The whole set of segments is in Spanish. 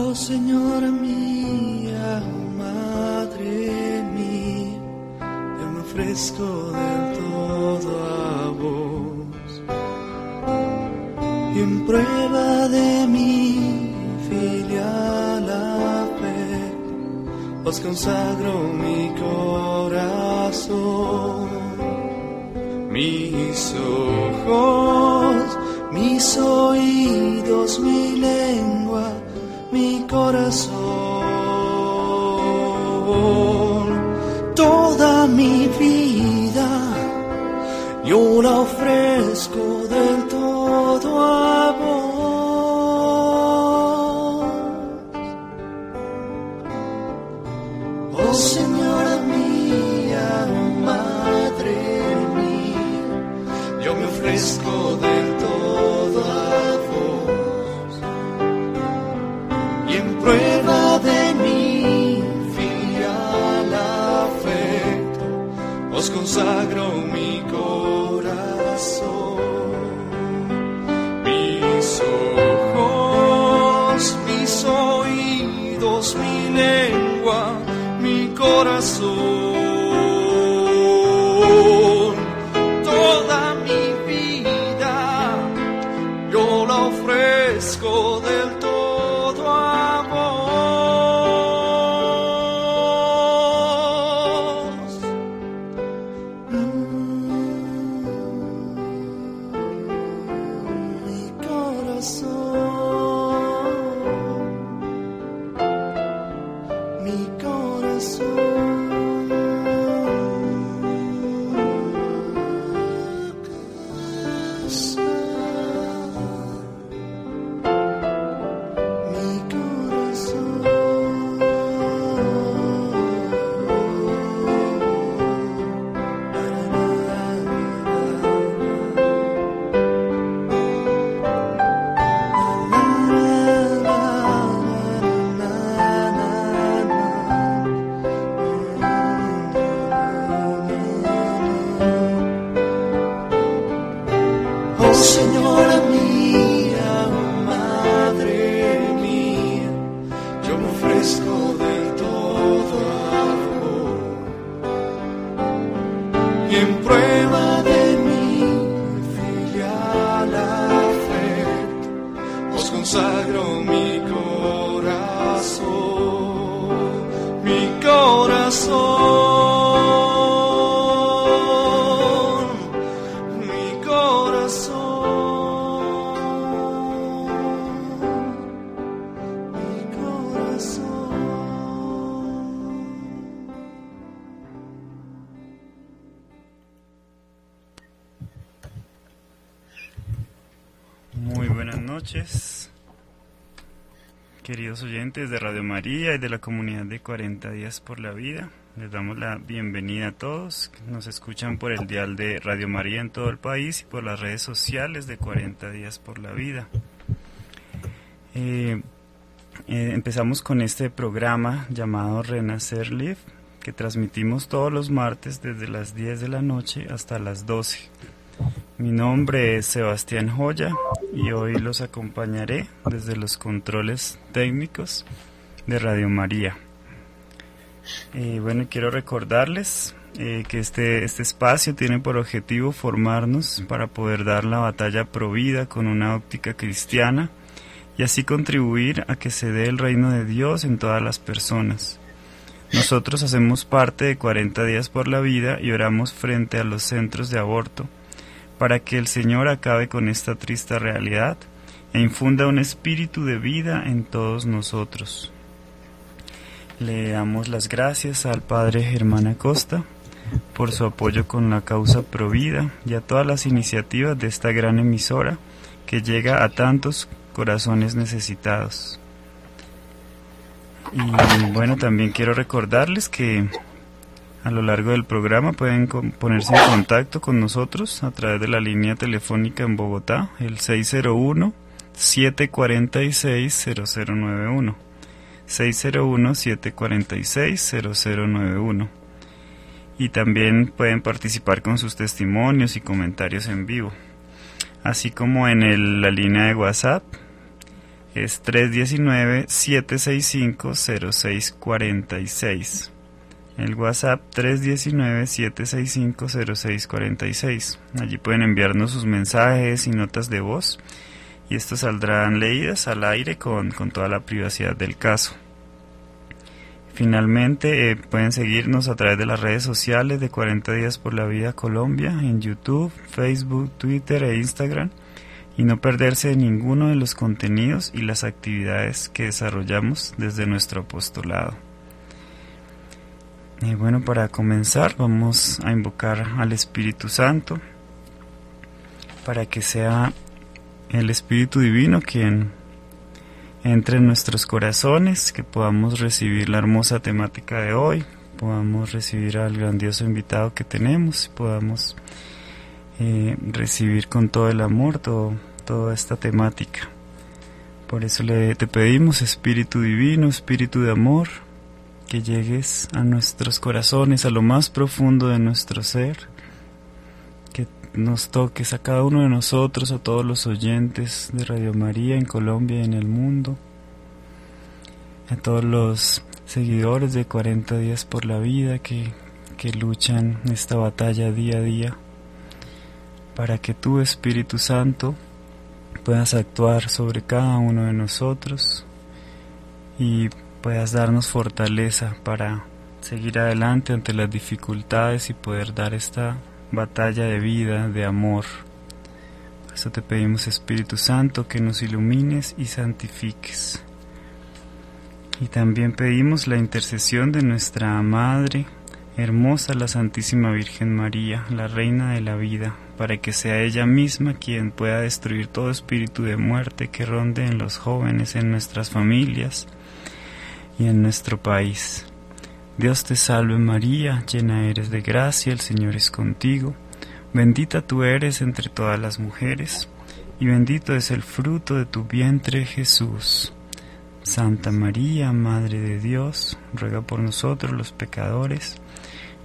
Oh Señora mía, oh Madre mía, yo me ofrezco del todo a vos. Y en prueba de mi filial fe, os consagro mi corazón, mis ojos, mis oídos, mi lengua mi corazón. Toda mi vida yo la ofrezco queridos oyentes de Radio María y de la comunidad de 40 días por la vida. Les damos la bienvenida a todos nos escuchan por el dial de Radio María en todo el país y por las redes sociales de 40 días por la vida. Eh, eh, empezamos con este programa llamado Renacer Live que transmitimos todos los martes desde las 10 de la noche hasta las 12. Mi nombre es Sebastián Joya y hoy los acompañaré desde los controles técnicos de Radio María. Eh, bueno, quiero recordarles eh, que este, este espacio tiene por objetivo formarnos para poder dar la batalla provida con una óptica cristiana y así contribuir a que se dé el reino de Dios en todas las personas. Nosotros hacemos parte de 40 días por la vida y oramos frente a los centros de aborto para que el Señor acabe con esta triste realidad e infunda un espíritu de vida en todos nosotros. Le damos las gracias al Padre Germán Acosta por su apoyo con la causa Provida y a todas las iniciativas de esta gran emisora que llega a tantos corazones necesitados. Y bueno, también quiero recordarles que a lo largo del programa pueden ponerse en contacto con nosotros a través de la línea telefónica en Bogotá, el 601-746-0091. 601-746-0091. Y también pueden participar con sus testimonios y comentarios en vivo. Así como en la línea de WhatsApp, es 319-765-0646. El WhatsApp 319-765-0646. Allí pueden enviarnos sus mensajes y notas de voz y estas saldrán leídas al aire con, con toda la privacidad del caso. Finalmente, eh, pueden seguirnos a través de las redes sociales de 40 días por la vida Colombia en YouTube, Facebook, Twitter e Instagram y no perderse ninguno de los contenidos y las actividades que desarrollamos desde nuestro apostolado. Y bueno, para comenzar vamos a invocar al Espíritu Santo para que sea el Espíritu Divino quien entre en nuestros corazones, que podamos recibir la hermosa temática de hoy, podamos recibir al grandioso invitado que tenemos, podamos eh, recibir con todo el amor todo, toda esta temática. Por eso le, te pedimos, Espíritu Divino, Espíritu de Amor, que llegues a nuestros corazones, a lo más profundo de nuestro ser, que nos toques a cada uno de nosotros, a todos los oyentes de Radio María en Colombia y en el mundo, a todos los seguidores de 40 días por la vida que, que luchan esta batalla día a día, para que tu Espíritu Santo puedas actuar sobre cada uno de nosotros y puedas darnos fortaleza para seguir adelante ante las dificultades y poder dar esta batalla de vida, de amor. Por eso te pedimos Espíritu Santo que nos ilumines y santifiques. Y también pedimos la intercesión de nuestra Madre, hermosa la Santísima Virgen María, la Reina de la Vida, para que sea ella misma quien pueda destruir todo espíritu de muerte que ronde en los jóvenes, en nuestras familias, y en nuestro país. Dios te salve María, llena eres de gracia, el Señor es contigo, bendita tú eres entre todas las mujeres, y bendito es el fruto de tu vientre Jesús. Santa María, Madre de Dios, ruega por nosotros los pecadores,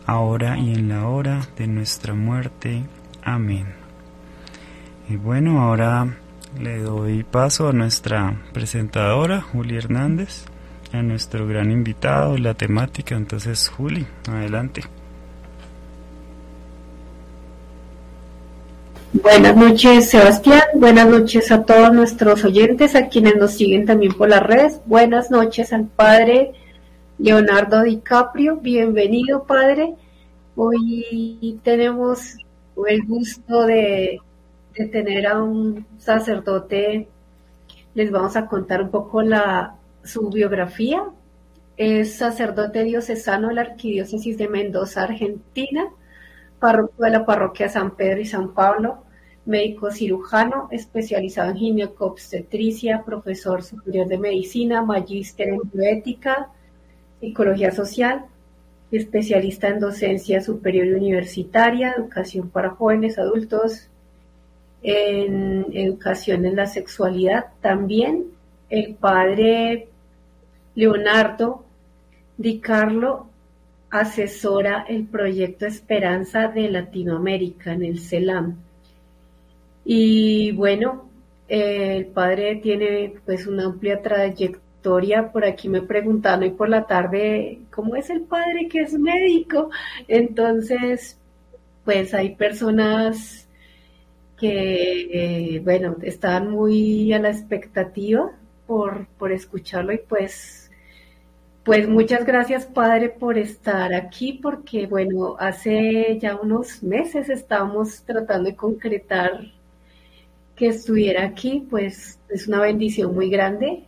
ahora y en la hora de nuestra muerte. Amén. Y bueno, ahora le doy paso a nuestra presentadora, Julia Hernández a nuestro gran invitado la temática. Entonces, Juli, adelante. Buenas noches, Sebastián. Buenas noches a todos nuestros oyentes, a quienes nos siguen también por las redes. Buenas noches al padre Leonardo DiCaprio. Bienvenido, padre. Hoy tenemos el gusto de, de tener a un sacerdote. Les vamos a contar un poco la, su biografía. Es sacerdote diocesano de la Arquidiócesis de Mendoza, Argentina, párroco de la parroquia San Pedro y San Pablo, médico cirujano especializado en ginecobstetricia, profesor superior de medicina, magíster en bioética, psicología social, especialista en docencia superior y universitaria, educación para jóvenes, adultos, en educación en la sexualidad. También el padre Leonardo Di Carlo asesora el proyecto Esperanza de Latinoamérica en el CELAM. Y bueno, el padre tiene pues una amplia trayectoria. Por aquí me preguntaron hoy por la tarde cómo es el padre que es médico. Entonces, pues hay personas que, eh, bueno, están muy a la expectativa por, por escucharlo y pues pues muchas gracias, Padre, por estar aquí, porque bueno, hace ya unos meses estábamos tratando de concretar que estuviera aquí, pues es una bendición muy grande.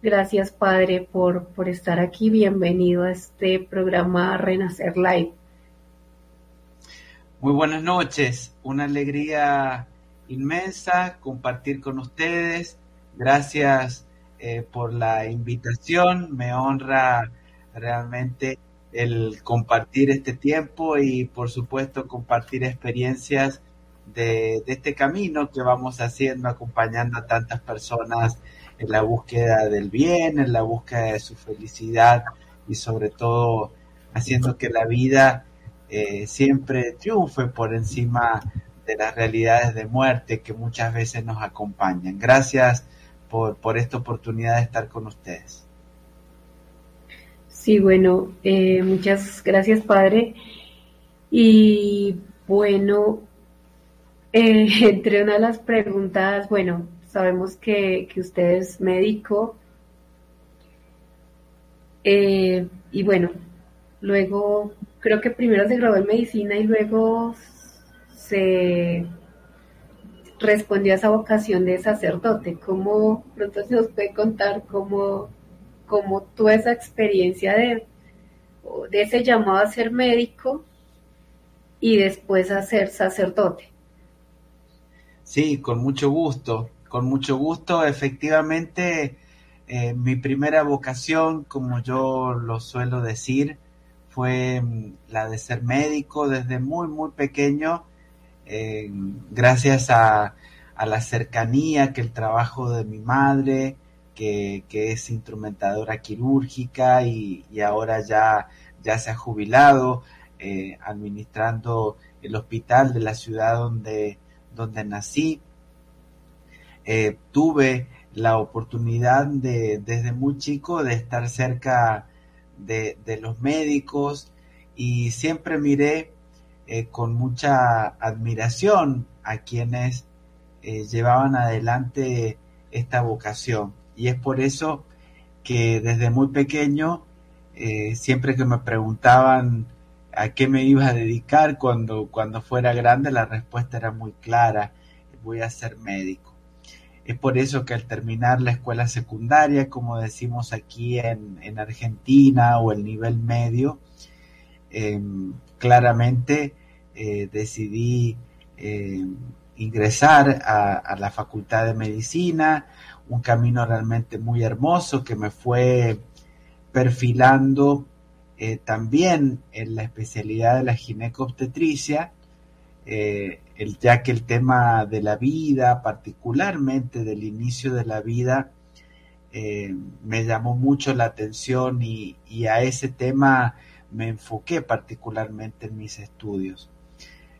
Gracias, Padre, por, por estar aquí. Bienvenido a este programa Renacer Live. Muy buenas noches, una alegría inmensa compartir con ustedes. Gracias eh, por la invitación. Me honra realmente el compartir este tiempo y por supuesto compartir experiencias de, este camino que vamos haciendo acompañando a tantas personas en la búsqueda del bien, en la búsqueda de su felicidad y sobre todo haciendo que la vida eh, siempre triunfe por encima de las realidades de muerte que muchas veces nos acompañan. Gracias por, esta oportunidad de estar con ustedes. Sí, bueno, eh, muchas gracias, padre. Y bueno, eh, entre una de las preguntas, bueno, sabemos que, que usted es médico. eh, y bueno, luego creo que primero se graduó en medicina y luego se respondió a esa vocación de sacerdote. ¿Cómo pronto se nos puede contar cómo, cómo esa experiencia de, de ese llamado a ser médico y después a ser sacerdote? Sí, con mucho gusto, con mucho gusto. Efectivamente, eh, mi primera vocación, como yo lo suelo decir, fue mm, la de ser médico desde muy, muy pequeño, gracias a, a, la cercanía que el trabajo de mi madre, que, que es instrumentadora quirúrgica y, y, ahora ya, ya se ha jubilado, eh, administrando el hospital de la ciudad donde, donde nací. Eh, tuve la oportunidad de, desde muy chico de estar cerca de, de los médicos y siempre miré eh, con mucha admiración a quienes eh, llevaban adelante esta vocación. Y es por eso que desde muy pequeño, eh, siempre que me preguntaban a qué me iba a dedicar cuando, cuando fuera grande, la respuesta era muy clara, voy a ser médico. Es por eso que al terminar la escuela secundaria, como decimos aquí en, en Argentina o el nivel medio, eh, claramente eh, decidí eh, ingresar a, la Facultad de Medicina, un camino realmente muy hermoso que me fue perfilando eh, también en la especialidad de la ginecobstetricia, el, ya que el tema de la vida, particularmente del inicio de la vida, me llamó mucho la atención y, a ese tema me enfoqué particularmente en mis estudios.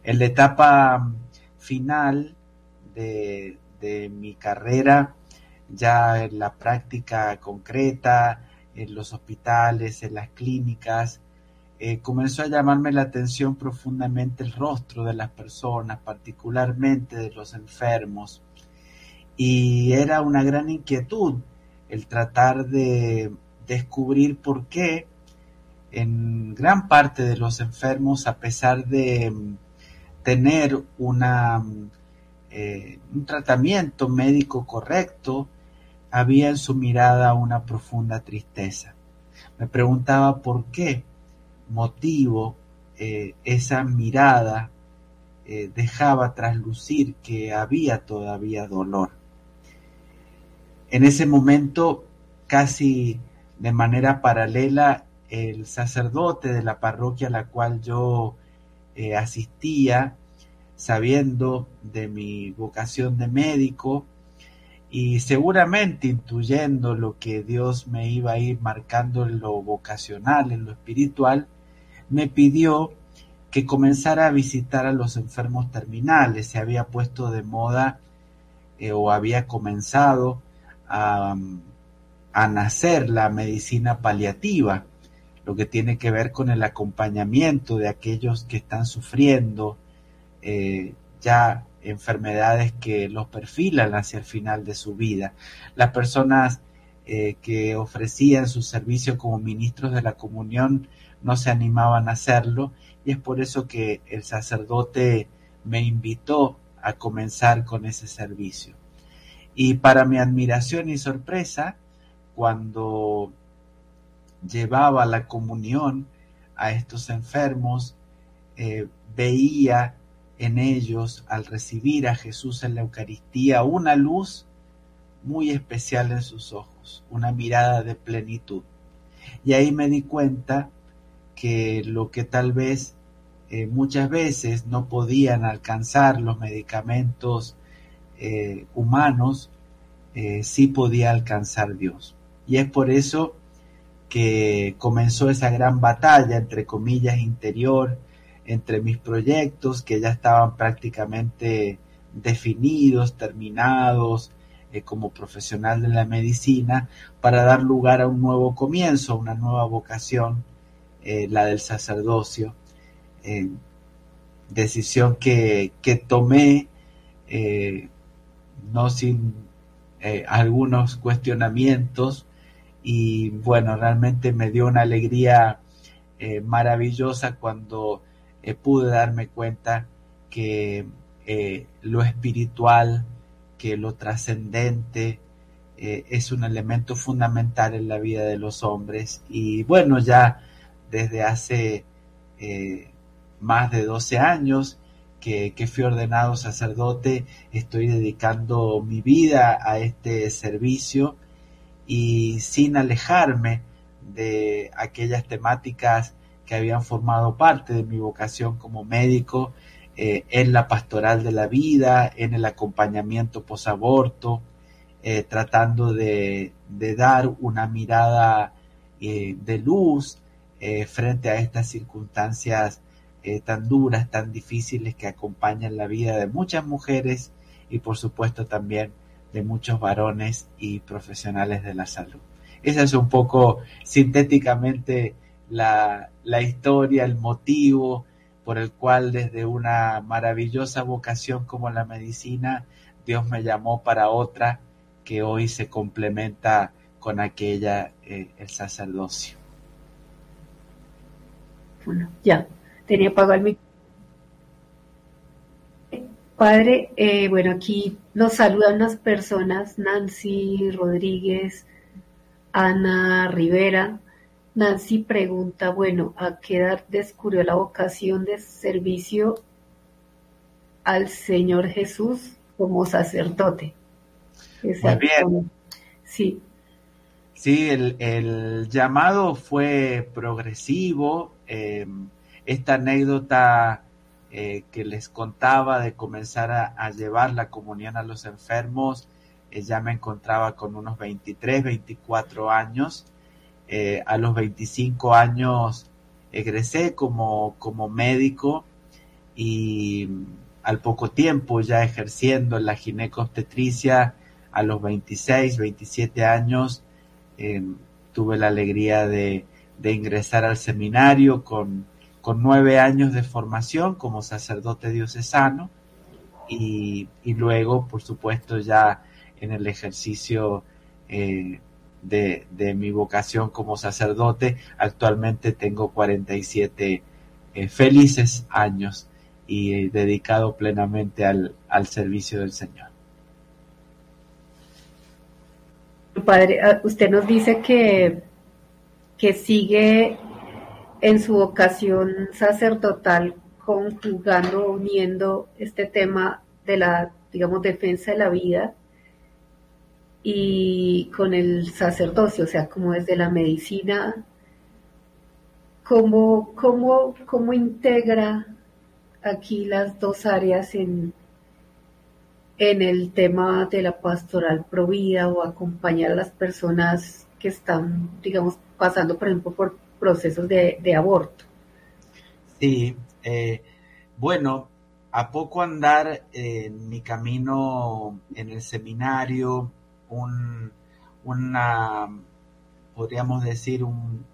En la etapa final de, de mi carrera, ya en la práctica concreta, en los hospitales, en las clínicas, eh, comenzó a llamarme la atención profundamente el rostro de las personas, particularmente de los enfermos. Y era una gran inquietud el tratar de descubrir por qué en gran parte de los enfermos, a pesar de tener eh, un tratamiento médico correcto, había en su mirada una profunda tristeza. Me preguntaba por qué motivo eh, esa mirada eh, dejaba traslucir que había todavía dolor. En ese momento, casi de manera paralela, el sacerdote de la parroquia a la cual yo eh, asistía, sabiendo de mi vocación de médico, y seguramente intuyendo lo que Dios me iba a ir marcando en lo vocacional, en lo espiritual, me pidió que comenzara a visitar a los enfermos terminales. Se había puesto de moda eh, o había comenzado a, a, nacer la medicina paliativa, lo que tiene que ver con el acompañamiento de aquellos que están sufriendo eh, ya enfermedades que los perfilan hacia el final de su vida. Las personas eh, que ofrecían su servicio como ministros de la comunión no se animaban a hacerlo y es por eso que el sacerdote me invitó a comenzar con ese servicio. Y para mi admiración y sorpresa, cuando llevaba la comunión a estos enfermos, eh, veía en ellos, al recibir a Jesús en la Eucaristía, una luz muy especial en sus ojos, una mirada de plenitud. Y ahí me di cuenta que lo que tal vez eh, muchas veces no podían alcanzar los medicamentos eh, humanos, sí podía alcanzar Dios. Y es por eso que comenzó esa gran batalla, entre comillas, interior, entre mis proyectos que ya estaban prácticamente definidos, terminados, eh, como profesional de la medicina para dar lugar a un nuevo comienzo, a una nueva vocación, eh, la del sacerdocio. Eh, decisión que, que tomé no sin algunos cuestionamientos y bueno, realmente me dio una alegría maravillosa cuando pude darme cuenta que lo espiritual, que lo trascendente eh, es un elemento fundamental en la vida de los hombres. Y bueno, ya desde hace eh, más de 12 años que, que, fui ordenado sacerdote, estoy dedicando mi vida a este servicio y sin alejarme de aquellas temáticas que habían formado parte de mi vocación como médico eh, en la pastoral de la vida, en el acompañamiento posaborto, eh, tratando de, dar una mirada eh, de luz frente a estas circunstancias tan duras, tan difíciles que acompañan la vida de muchas mujeres y por supuesto también de muchos varones y profesionales de la salud. Esa es un poco sintéticamente la, la historia, el motivo, por el cual desde una maravillosa vocación como la medicina, Dios me llamó para otra que hoy se complementa con aquella, eh, el sacerdocio. Bueno, ya, tenía apagado el micrófono. Padre, eh, bueno, aquí nos saludan unas personas, Nancy Rodríguez, Ana Rivera, Nancy pregunta, bueno, ¿a qué edad descubrió la vocación de servicio al Señor Jesús como sacerdote? Muy bien. Sí. Sí, el, llamado fue progresivo. Eh, esta anécdota eh, que les contaba de comenzar a, llevar la comunión a los enfermos, eh, ya me encontraba con unos 23, 24 años. Eh, a los 25 años egresé como, como médico y al poco tiempo ya ejerciendo en la ginecobstetricia a los 26, 27 años em, tuve la alegría de, ingresar al seminario con, con, nueve años de formación como sacerdote diocesano y, y luego por supuesto ya en el ejercicio eh, de, mi vocación como sacerdote. Actualmente tengo 47 eh, felices años y dedicado plenamente al, al servicio del Señor. Padre, ah, usted nos dice que, que sigue en su vocación sacerdotal conjugando, uniendo este tema de la, digamos, defensa de la vida y con el sacerdocio, o sea, como desde la medicina, cómo, cómo, cómo integra aquí las dos áreas en, en el tema de la pastoral provida o acompañar a las personas que están, digamos, pasando, por ejemplo, por procesos de, aborto. Sí, eh, bueno, a poco andar en mi camino en el seminario, una, podríamos decir,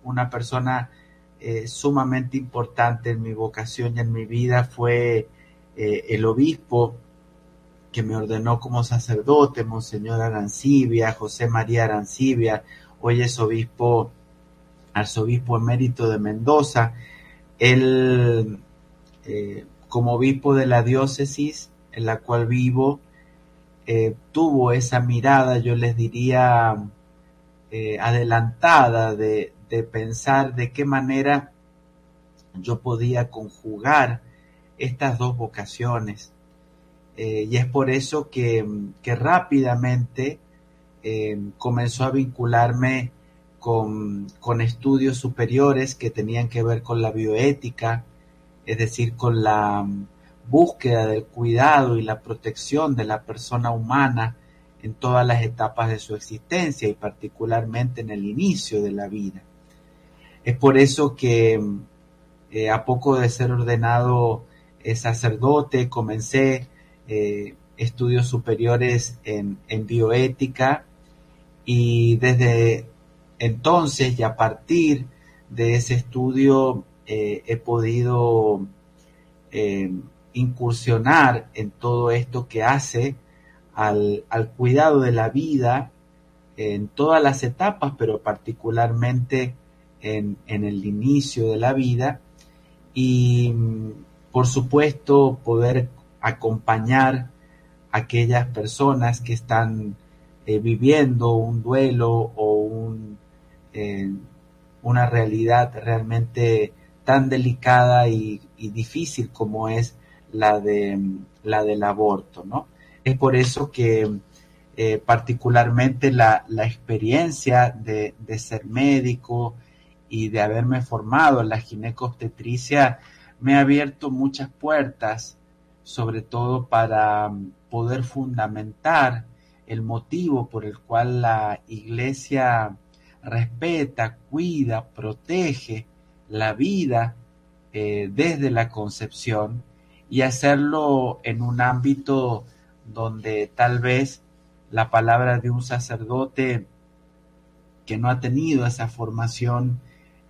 una persona eh, sumamente importante en mi vocación y en mi vida fue eh, el obispo que me ordenó como sacerdote, Monseñor Arancibia, José María Arancibia, hoy es obispo, arzobispo emérito de Mendoza. Él, eh, como obispo de la diócesis en la cual vivo, eh, tuvo esa mirada, yo les diría, eh, adelantada de, pensar de qué manera yo podía conjugar estas dos vocaciones. Y es por eso que, rápidamente comenzó a vincularme con, estudios superiores que tenían que ver con la bioética, es decir, con la búsqueda del cuidado y la protección de la persona humana en todas las etapas de su existencia y particularmente en el inicio de la vida. Es por eso que eh, a poco de ser ordenado eh, sacerdote comencé eh, estudios superiores en bioética y desde entonces y a partir de ese estudio eh, he podido eh, incursionar en todo esto que hace al, cuidado de la vida en todas las etapas, pero particularmente en, el inicio de la vida. Y por supuesto poder acompañar a aquellas personas que están eh, viviendo un duelo o una realidad realmente tan delicada y, difícil como es la, de, la del aborto, ¿no? Es por eso que eh, particularmente la, experiencia de, de, ser médico y de haberme formado en la ginecobstetricia me ha abierto muchas puertas, sobre todo para poder fundamentar el motivo por el cual la iglesia respeta, cuida, protege la vida eh, desde la concepción y hacerlo en un ámbito donde tal vez la palabra de un sacerdote que no ha tenido esa formación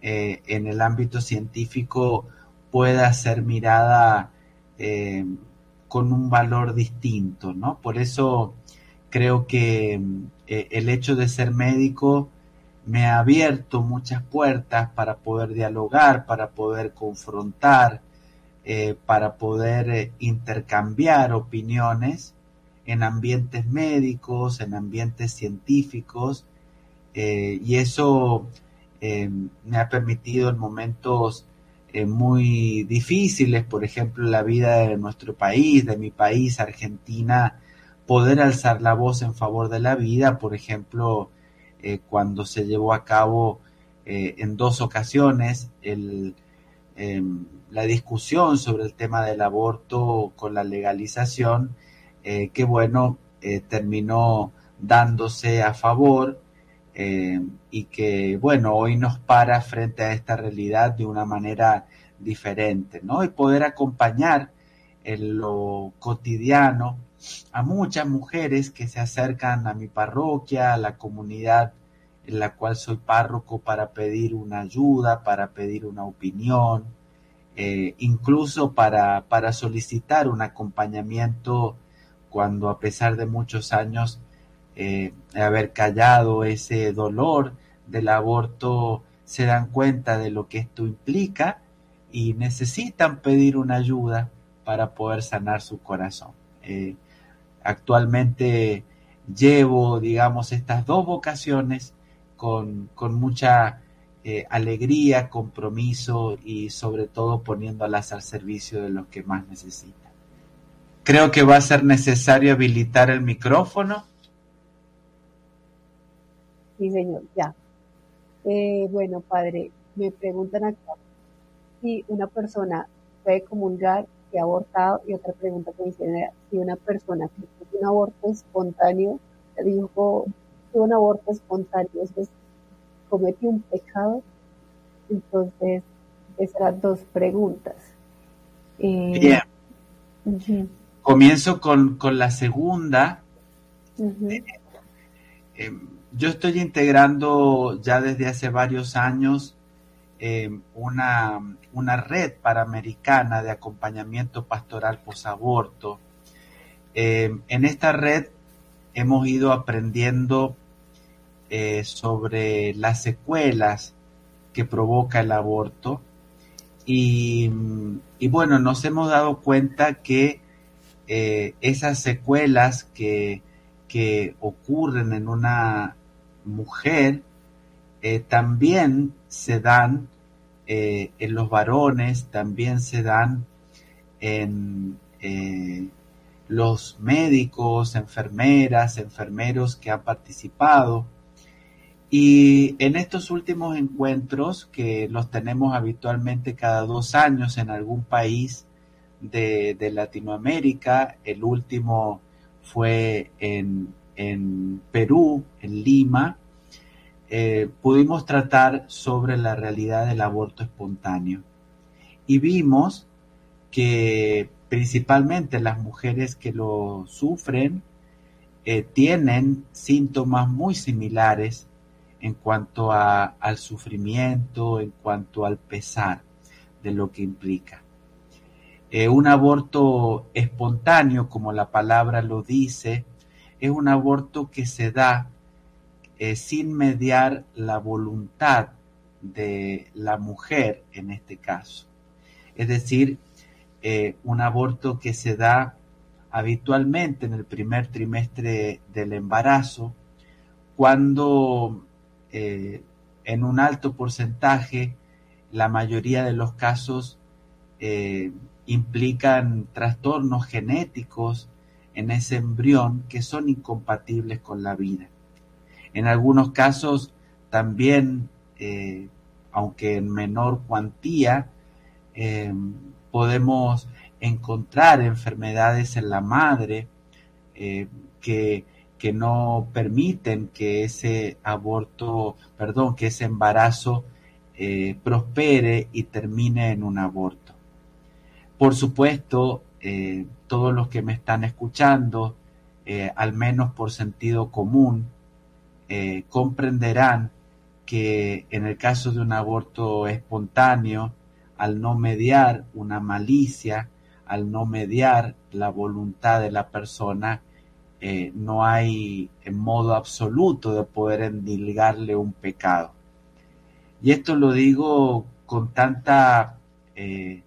eh, en el ámbito científico pueda ser mirada eh, con un valor distinto, ¿no? Por eso creo que el hecho de ser médico me ha abierto muchas puertas para poder dialogar, para poder confrontar, eh, para poder eh, intercambiar opiniones en ambientes médicos, en ambientes científicos, eh, y eso me ha permitido en momentos muy difíciles, por ejemplo, la vida de nuestro país, de mi país, Argentina, poder alzar la voz en favor de la vida, por ejemplo, eh, cuando se llevó a cabo eh, en dos ocasiones eh, la discusión sobre el tema del aborto con la legalización, eh, que bueno, terminó dándose a favor y que bueno, hoy nos para frente a esta realidad de una manera diferente, ¿no? Y poder acompañar en lo cotidiano a muchas mujeres que se acercan a mi parroquia, a la comunidad en la cual soy párroco para pedir una ayuda, para pedir una opinión, eh, incluso para, para solicitar un acompañamiento cuando a pesar de muchos años eh, de haber callado ese dolor del aborto, se dan cuenta de lo que esto implica y necesitan pedir una ayuda para poder sanar su corazón. Eh, actualmente llevo, digamos, estas dos vocaciones con, con mucha eh, alegría, compromiso y sobre todo poniéndolas al servicio de los que más necesitan. Creo que va a ser necesario habilitar el micrófono. Sí, señor, ya. Eh, bueno, padre, me preguntan acá si una persona puede comulgar que ha abortado y otra pregunta que dice si una persona que tuvo un aborto espontáneo dijo tuvo un aborto espontáneo es cometió un pecado entonces esas eran dos preguntas eh. Uh -huh. comienzo con, con, la segunda uh -huh. eh, eh, yo estoy integrando ya desde hace varios años eh, una, una, red panamericana de acompañamiento pastoral posaborto. Eh, en esta red hemos ido aprendiendo eh, sobre las secuelas que provoca el aborto y, y bueno, nos hemos dado cuenta que eh, esas secuelas que, que ocurren en una mujer eh, también se dan eh, en los varones, también se dan en eh, los médicos, enfermeras, enfermeros que han participado. Y en estos últimos encuentros, que los tenemos habitualmente cada dos años en algún país de, de Latinoamérica, el último fue en, en Perú, en Lima, eh, pudimos tratar sobre la realidad del aborto espontáneo y vimos que principalmente las mujeres que lo sufren eh, tienen síntomas muy similares en cuanto a, al sufrimiento, en cuanto al pesar de lo que implica. Eh, un aborto espontáneo, como la palabra lo dice, es un aborto que se da eh, sin mediar la voluntad de la mujer en este caso. Es decir, eh, un aborto que se da habitualmente en el primer trimestre del embarazo, cuando eh, en un alto porcentaje, la mayoría de los casos implican trastornos genéticos en ese embrión que son incompatibles con la vida. En algunos casos también, eh, aunque en menor cuantía, eh, podemos encontrar enfermedades en la madre eh, que, que, no permiten que ese aborto, perdón, que ese embarazo prospere y termine en un aborto. Por supuesto, todos los que me están escuchando, al menos por sentido común, comprenderán que en el caso de un aborto espontáneo, al no mediar una malicia, al no mediar la voluntad de la persona, eh, no hay modo absoluto de poder endilgarle un pecado. Y esto lo digo con tanta eh,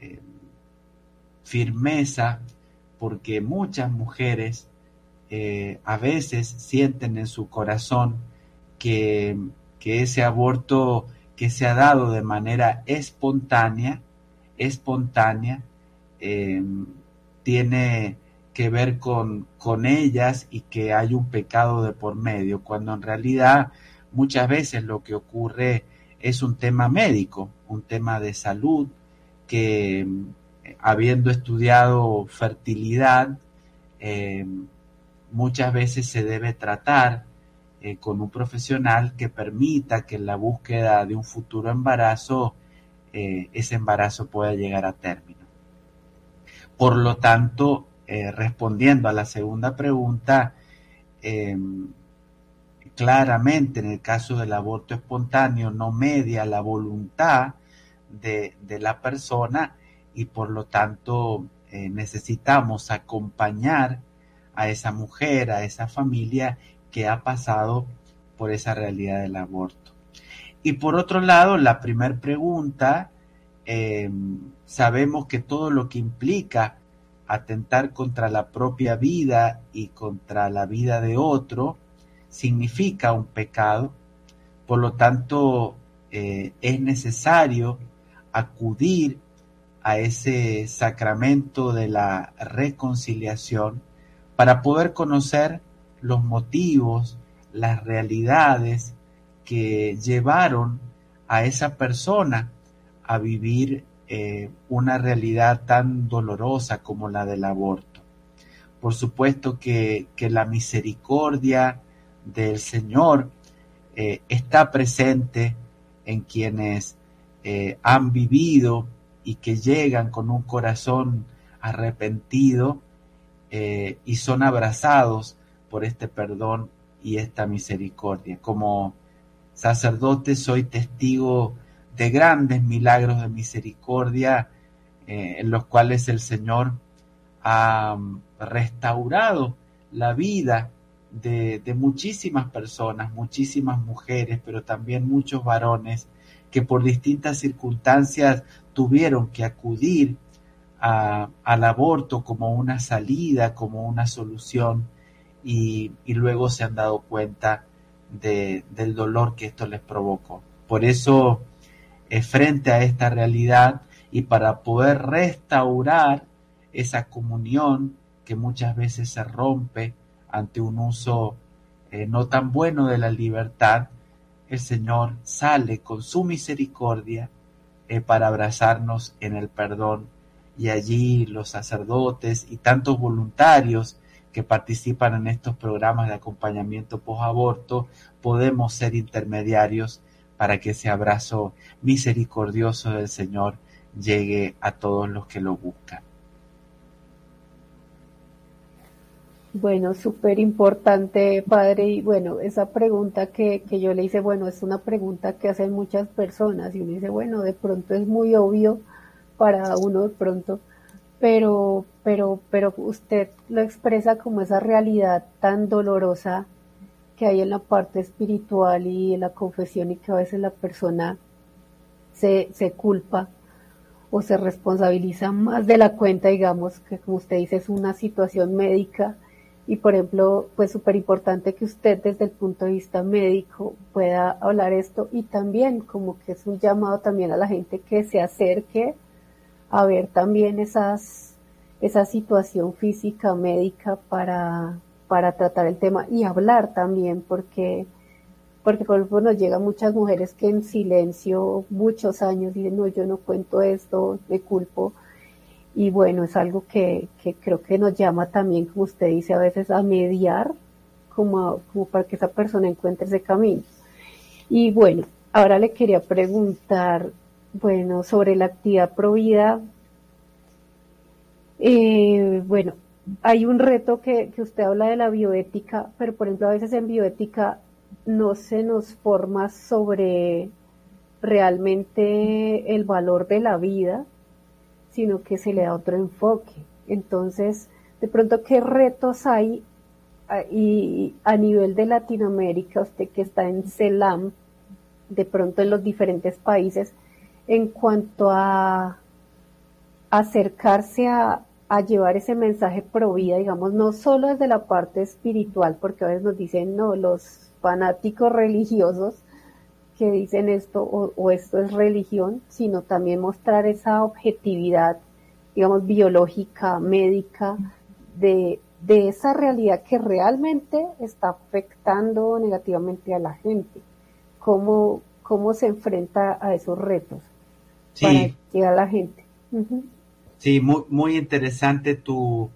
eh, firmeza porque muchas mujeres eh, a veces sienten en su corazón que, que ese aborto que se ha dado de manera espontánea, espontánea, eh, tiene que ver con, con ellas y que hay un pecado de por medio, cuando en realidad muchas veces lo que ocurre es un tema médico, un tema de salud, que habiendo estudiado fertilidad, eh, muchas veces se debe tratar eh, con un profesional que permita que en la búsqueda de un futuro embarazo, eh, ese embarazo pueda llegar a término. Por lo tanto, eh, respondiendo a la segunda pregunta, eh, claramente en el caso del aborto espontáneo no media la voluntad de, de la persona y por lo tanto necesitamos acompañar a esa mujer, a esa familia que ha pasado por esa realidad del aborto. Y por otro lado, la primera pregunta, eh, sabemos que todo lo que implica atentar contra la propia vida y contra la vida de otro significa un pecado. Por lo tanto, eh, es necesario acudir a ese sacramento de la reconciliación para poder conocer los motivos, las realidades que llevaron a esa persona a vivir eh, una realidad tan dolorosa como la del aborto. Por supuesto que, que la misericordia del Señor eh, está presente en quienes eh, han vivido y que llegan con un corazón arrepentido eh, y son abrazados por este perdón y esta misericordia. Como sacerdote soy testigo de grandes milagros de misericordia eh, en los cuales el Señor ha mm, restaurado la vida de, de, muchísimas personas, muchísimas mujeres, pero también muchos varones que por distintas circunstancias tuvieron que acudir al aborto como una salida, como una solución, y, y luego se han dado cuenta de, del dolor que esto les provocó. Por eso, eh, frente a esta realidad y para poder restaurar esa comunión que muchas veces se rompe ante un uso eh, no tan bueno de la libertad, el Señor sale con su misericordia eh, para abrazarnos en el perdón y allí los sacerdotes y tantos voluntarios que participan en estos programas de acompañamiento post-aborto, podemos ser intermediarios para que ese abrazo misericordioso del Señor llegue a todos los que lo buscan. Bueno, súper importante, padre. Y bueno, esa pregunta que, que, yo le hice, bueno, es una pregunta que hacen muchas personas y uno dice, bueno, de pronto es muy obvio, para uno de pronto, pero, pero, pero usted lo expresa como esa realidad tan dolorosa que hay en la parte espiritual y en la confesión y que a veces la persona se, se culpa o se responsabiliza más de la cuenta, digamos, que como usted dice es una situación médica. Y por ejemplo, pues súper importante que usted desde el punto de vista médico pueda hablar esto y también como que es un llamado también a la gente que se acerque a ver también esas, esa situación física, médica para, para tratar el tema y hablar también porque porque por ejemplo nos llegan muchas mujeres que en silencio muchos años dicen no yo no cuento esto, me culpo y bueno, es algo que, que creo que nos llama también, como usted dice, a veces a mediar, como, como para que esa persona encuentre ese camino. Y bueno, ahora le quería preguntar, bueno, sobre la actividad provida. Eh, bueno, hay un reto que, que usted habla de la bioética, pero por ejemplo a veces en bioética no se nos forma sobre realmente el valor de la vida, sino que se le da otro enfoque. Entonces, de pronto, ¿qué retos hay ah, y a nivel de Latinoamérica, usted que está en CELAM, de pronto en los diferentes países, en cuanto a acercarse a, llevar ese mensaje pro vida, digamos, no solo desde la parte espiritual, porque a veces nos dicen, no, los fanáticos religiosos que dicen esto o, o esto es religión, sino también mostrar esa objetividad, digamos, biológica, médica, de, de esa realidad que realmente está afectando negativamente a la gente. ¿Cómo, cómo se enfrenta a esos retos para Sí, llegar a la gente? Sí, muy, muy interesante tu,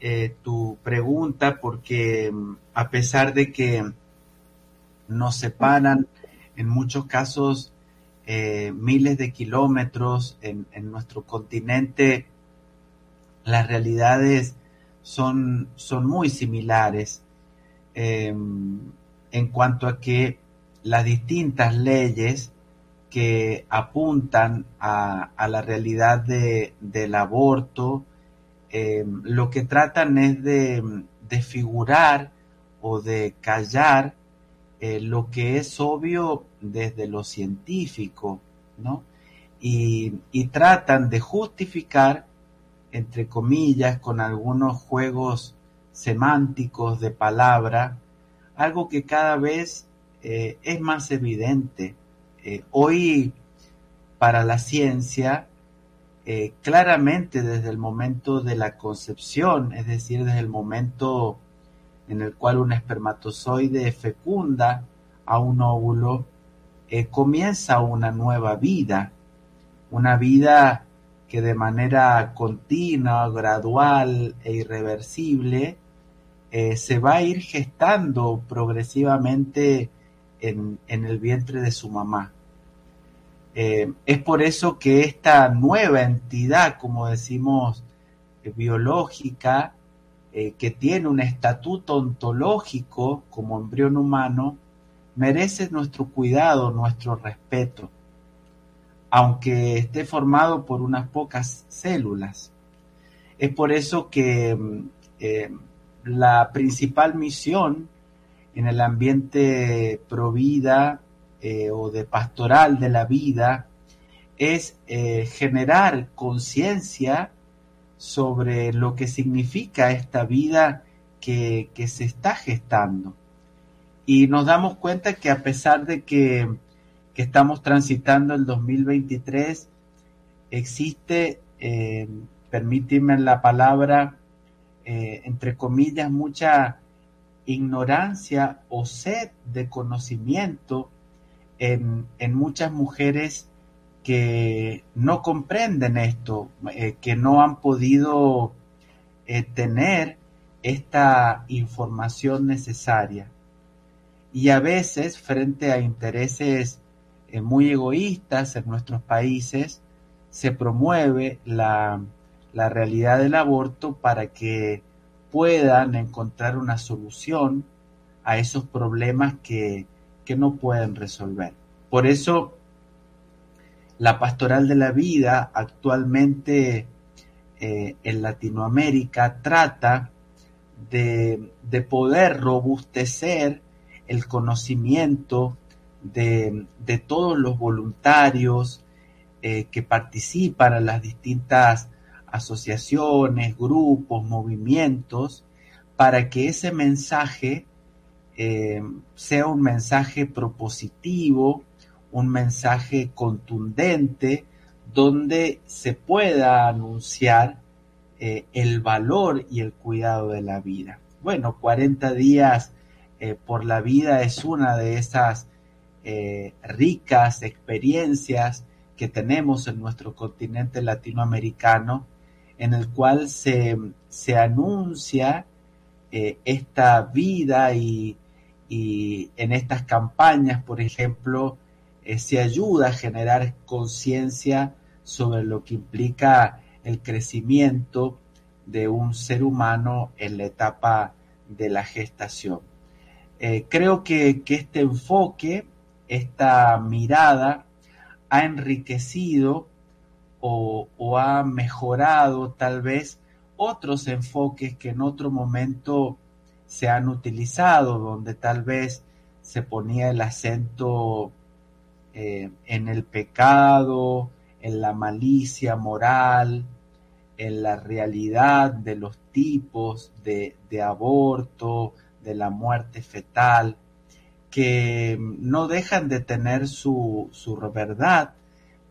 eh, tu pregunta porque mm, a pesar de que nos separan en muchos casos eh, miles de kilómetros en, en nuestro continente, las realidades son, son muy similares eh, en cuanto a que las distintas leyes que apuntan a, la realidad de, del aborto, eh, lo que tratan es de, de figurar o de callar eh, lo que es obvio desde lo científico, ¿no? Y, y tratan de justificar, entre comillas, con algunos juegos semánticos de palabra, algo que cada vez eh, es más evidente. Eh, hoy, para la ciencia, eh, claramente desde el momento de la concepción, es decir, desde el momento en el cual un espermatozoide fecunda a un óvulo, eh, comienza una nueva vida, una vida que de manera continua, gradual e irreversible se va a ir gestando progresivamente en, el vientre de su mamá. Eh, es por eso que esta nueva entidad, como decimos, eh, biológica, eh, que tiene un estatuto ontológico como embrión humano, merece nuestro cuidado, nuestro respeto, aunque esté formado por unas pocas células. Es por eso que mm, la principal misión en el ambiente pro vida eh, o de pastoral de la vida es eh, generar conciencia sobre lo que significa esta vida que, que se está gestando. Y nos damos cuenta que a pesar de que, que estamos transitando el 2023, existe, eh, permíteme la palabra, eh, entre comillas, mucha ignorancia o sed de conocimiento en, en muchas mujeres que no comprenden esto, eh, que no han podido eh, tener esta información necesaria. Y a veces, frente a intereses eh, muy egoístas en nuestros países, se promueve la, la realidad del aborto para que puedan encontrar una solución a esos problemas que, que no pueden resolver. Por eso la pastoral de la vida actualmente eh, en Latinoamérica trata de, de, poder robustecer el conocimiento de, de todos los voluntarios eh, que participan en las distintas asociaciones, grupos, movimientos, para que ese mensaje eh, sea un mensaje propositivo, un mensaje contundente, donde se pueda anunciar eh, el valor y el cuidado de la vida. Bueno, 40 días eh, por la vida es una de esas ricas experiencias que tenemos en nuestro continente latinoamericano, en el cual se, se anuncia eh, esta vida y, y, en estas campañas, por ejemplo, eh, se ayuda a generar conciencia sobre lo que implica el crecimiento de un ser humano en la etapa de la gestación. Eh, creo que, que, este enfoque, esta mirada, ha enriquecido o, ha mejorado tal vez otros enfoques que en otro momento se han utilizado, donde tal vez se ponía el acento eh, en el pecado, en la malicia moral, en la realidad de los tipos de, de aborto, de la muerte fetal, que no dejan de tener su, su verdad,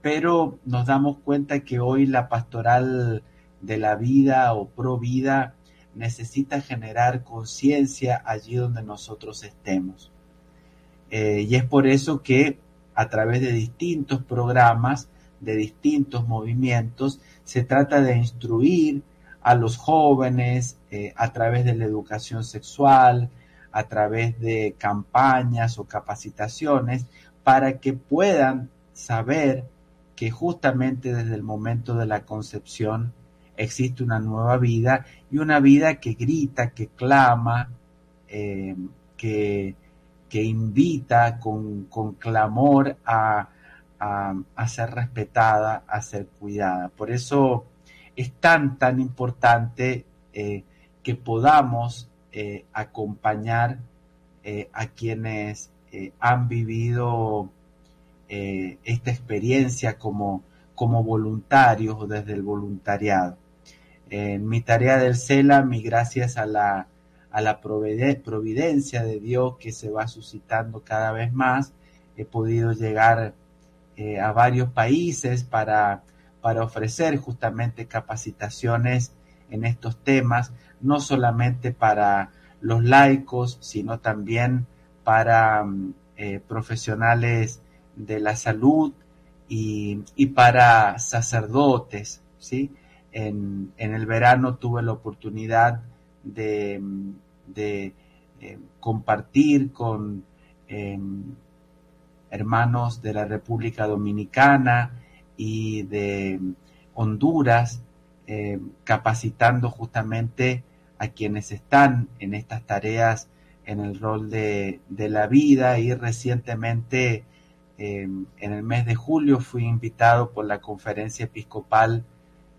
pero nos damos cuenta que hoy la pastoral de la vida o pro vida necesita generar conciencia allí donde nosotros estemos. Eh, y es por eso que a través de distintos programas, de distintos movimientos, se trata de instruir a los jóvenes eh, a través de la educación sexual, a través de campañas o capacitaciones, para que puedan saber que justamente desde el momento de la concepción existe una nueva vida y una vida que grita, que clama, eh, que, que, invita con, con clamor a, a, ser respetada, a ser cuidada. Por eso es tan, tan importante eh, que podamos eh, acompañar a quienes han vivido esta experiencia como, como voluntarios o desde el voluntariado. En mi tarea del CELA, gracias a la, a la providencia de Dios que se va suscitando cada vez más, he podido llegar eh, a varios países para, para ofrecer justamente capacitaciones en estos temas, no solamente para los laicos, sino también para eh, profesionales de la salud y, y para sacerdotes, ¿sí? En, en, el verano tuve la oportunidad de, de eh, compartir con eh, hermanos de la República Dominicana y de Honduras, eh, capacitando justamente a quienes están en estas tareas en el rol de, de la vida y recientemente en el mes de julio fui invitado por la conferencia episcopal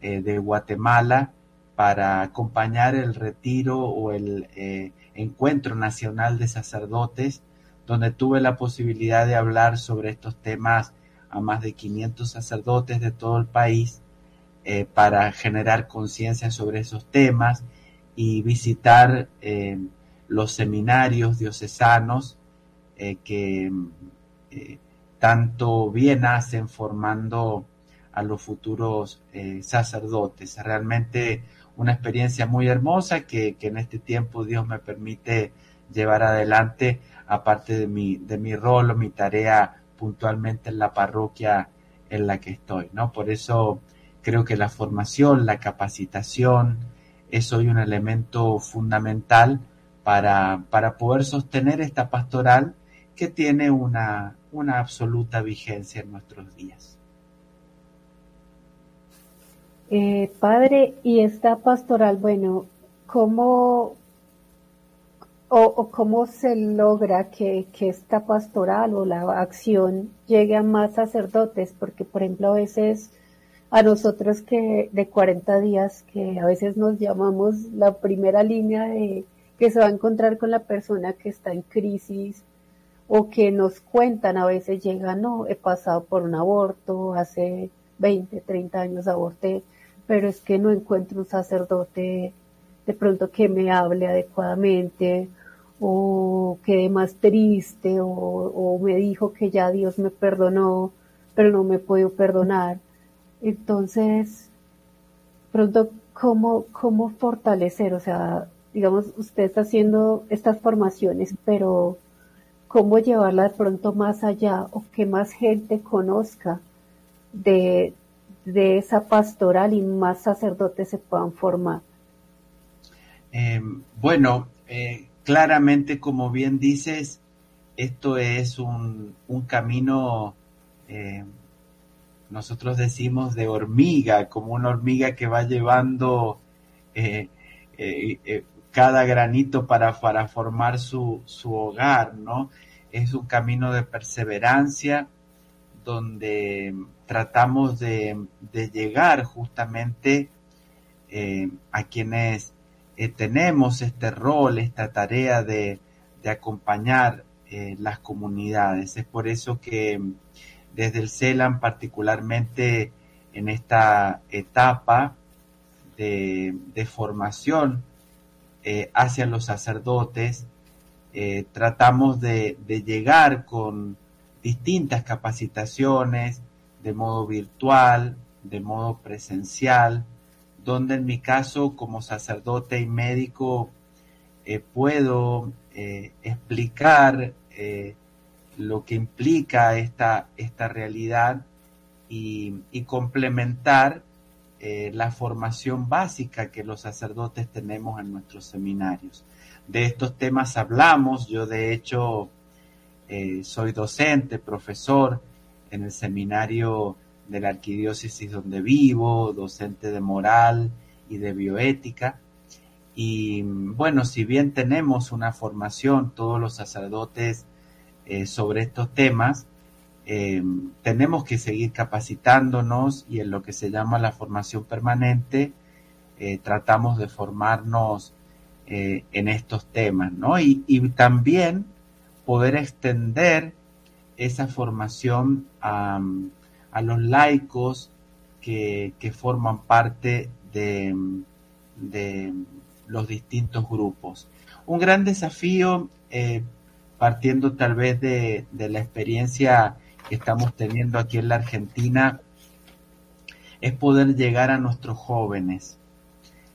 eh, de Guatemala para acompañar el retiro o el eh, encuentro nacional de sacerdotes donde tuve la posibilidad de hablar sobre estos temas a más de 500 sacerdotes de todo el país eh, para generar conciencia sobre esos temas y visitar los seminarios diocesanos que tanto bien hacen formando a los futuros eh, sacerdotes. Realmente una experiencia muy hermosa que, que, en este tiempo Dios me permite llevar adelante, aparte de mi, de mi rol o mi tarea puntualmente en la parroquia en la que estoy, ¿no? Por eso creo que la formación, la capacitación es hoy un elemento fundamental para, para poder sostener esta pastoral que tiene una, una absoluta vigencia en nuestros días. Eh, padre, y esta pastoral, bueno, ¿cómo, o, o cómo se logra que, que esta pastoral o la acción llegue a más sacerdotes? Porque, por ejemplo, a veces a nosotros que de 40 días, que a veces nos llamamos la primera línea de que se va a encontrar con la persona que está en crisis o que nos cuentan, a veces llegan, no, he pasado por un aborto, hace 20, 30 años aborté, pero es que no encuentro un sacerdote de pronto que me hable adecuadamente o quede más triste o, o me dijo que ya Dios me perdonó, pero no me puedo perdonar. Entonces, pronto, ¿cómo, cómo fortalecer? O sea, digamos, usted está haciendo estas formaciones, pero ¿cómo llevarla de pronto más allá o que más gente conozca de, de esa pastoral y más sacerdotes se puedan formar? Eh, bueno, eh, claramente, como bien dices, esto es un, un camino, eh, nosotros decimos de hormiga, como una hormiga que va llevando eh, eh, cada granito para, para formar su, su hogar, ¿no? Es un camino de perseverancia donde tratamos de, de llegar justamente eh, a quienes eh, tenemos este rol, esta tarea de, de acompañar eh, las comunidades. Es por eso que desde el CELAM, particularmente en esta etapa de, de formación eh, hacia los sacerdotes, eh, tratamos de, llegar con distintas capacitaciones de modo virtual, de modo presencial, donde en mi caso como sacerdote y médico eh, puedo explicar lo que implica esta, esta realidad y complementar eh, la formación básica que los sacerdotes tenemos en nuestros seminarios. De estos temas hablamos, yo de hecho eh, soy docente, profesor en el seminario de la arquidiócesis donde vivo, docente de moral y de bioética. Y bueno, si bien tenemos una formación, todos los sacerdotes, eh, sobre estos temas, eh, tenemos que seguir capacitándonos y en lo que se llama la formación permanente, eh, tratamos de formarnos eh, en estos temas, ¿no? Y, y, también poder extender esa formación a, a los laicos que, que, forman parte de, de, los distintos grupos. Un gran desafío, eh, partiendo tal vez de, de, la experiencia estamos teniendo aquí en la Argentina, es poder llegar a nuestros jóvenes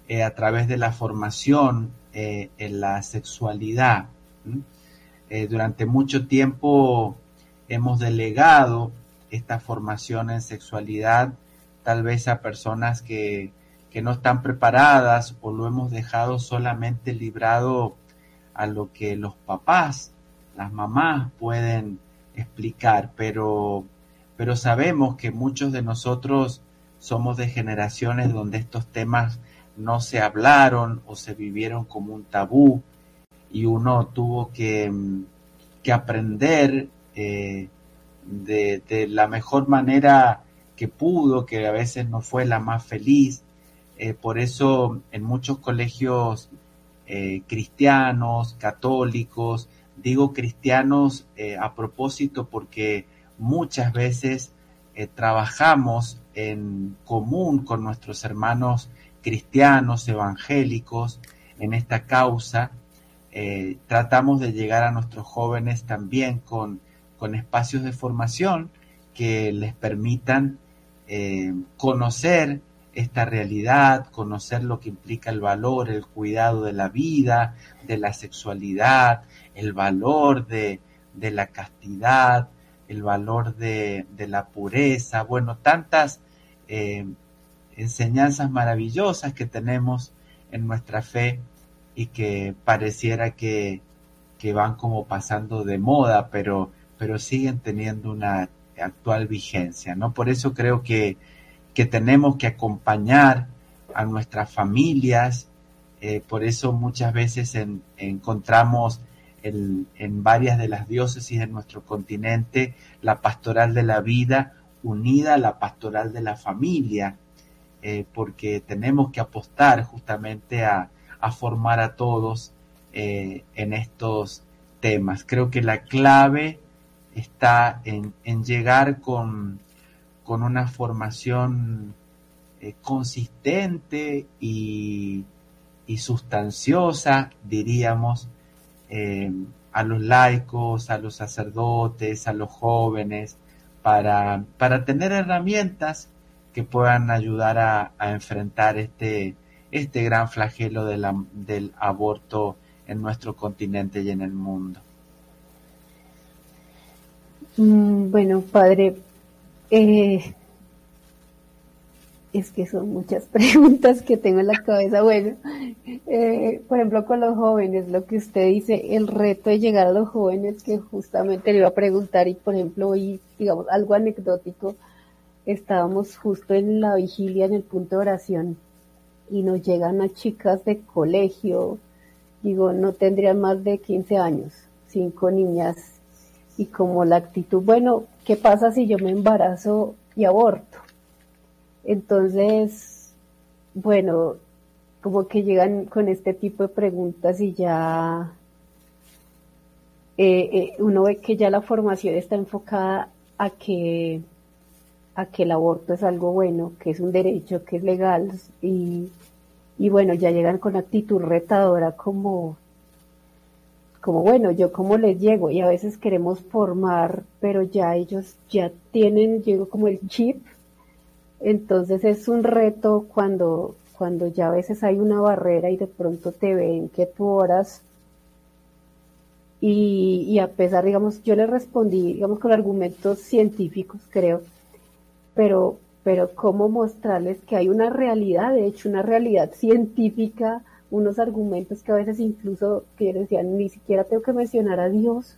eh, a través de la formación eh, en la sexualidad. durante mucho tiempo hemos delegado esta formación en sexualidad tal vez a personas que, que no están preparadas o lo hemos dejado solamente librado a lo que los papás, las mamás pueden explicar, pero, pero sabemos que muchos de nosotros somos de generaciones donde estos temas no se hablaron o se vivieron como un tabú y uno tuvo que, que aprender eh, de, de, la mejor manera que pudo, que a veces no fue la más feliz. Eh, por eso en muchos colegios eh, cristianos, católicos, digo cristianos eh, a propósito porque muchas veces eh, trabajamos en común con nuestros hermanos cristianos, evangélicos, en esta causa. Eh, tratamos de llegar a nuestros jóvenes también con con espacios de formación que les permitan conocer esta realidad, conocer lo que implica el valor, el cuidado de la vida, de la sexualidad, el valor de, de la castidad, el valor de, de, la pureza, bueno, tantas eh, enseñanzas maravillosas que tenemos en nuestra fe y que pareciera que, que van como pasando de moda, pero pero siguen teniendo una actual vigencia, ¿no? Por eso creo que, que tenemos que acompañar a nuestras familias Eh, por eso muchas veces en- encontramos en, varias de las diócesis de nuestro continente la pastoral de la vida unida a la pastoral de la familia, eh, porque tenemos que apostar justamente a, formar a todos eh, en estos temas. Creo que la clave está en llegar con, con una formación eh, consistente y, sustanciosa, diríamos, eh, a los laicos, a los sacerdotes, a los jóvenes, para, para tener herramientas que puedan ayudar a, enfrentar este, este gran flagelo de la- del aborto en nuestro continente y en el mundo. Mm, Bueno, padre, eh, es que son muchas preguntas que tengo en la cabeza. Bueno, eh, por ejemplo, con los jóvenes, lo que usted dice, el reto de llegar a los jóvenes, que justamente le iba a preguntar, y por ejemplo, hoy, digamos, algo anecdótico, estábamos justo en la vigilia, en el punto de oración, y nos llegan unas chicas de colegio, digo, no tendrían más de 15 años, cinco niñas y como la actitud, bueno, ¿qué pasa si yo me embarazo y aborto? Entonces, bueno, como que llegan con este tipo de preguntas y ya eh, eh, uno ve que ya la formación está enfocada a que a que el aborto es algo bueno, que es un derecho, que es legal y, y bueno, ya llegan con actitud retadora como como bueno, yo cómo les llego y a veces queremos formar, pero ya ellos ya tienen, llego como el chip, entonces es un reto cuando, cuando ya a veces hay una barrera y de pronto te ven que tú oras. Y, y a pesar, digamos, yo les respondí, digamos, con argumentos científicos, creo, pero, pero cómo mostrarles que hay una realidad, de hecho, una realidad científica, unos argumentos que a veces incluso que decían, ni siquiera tengo que mencionar a Dios,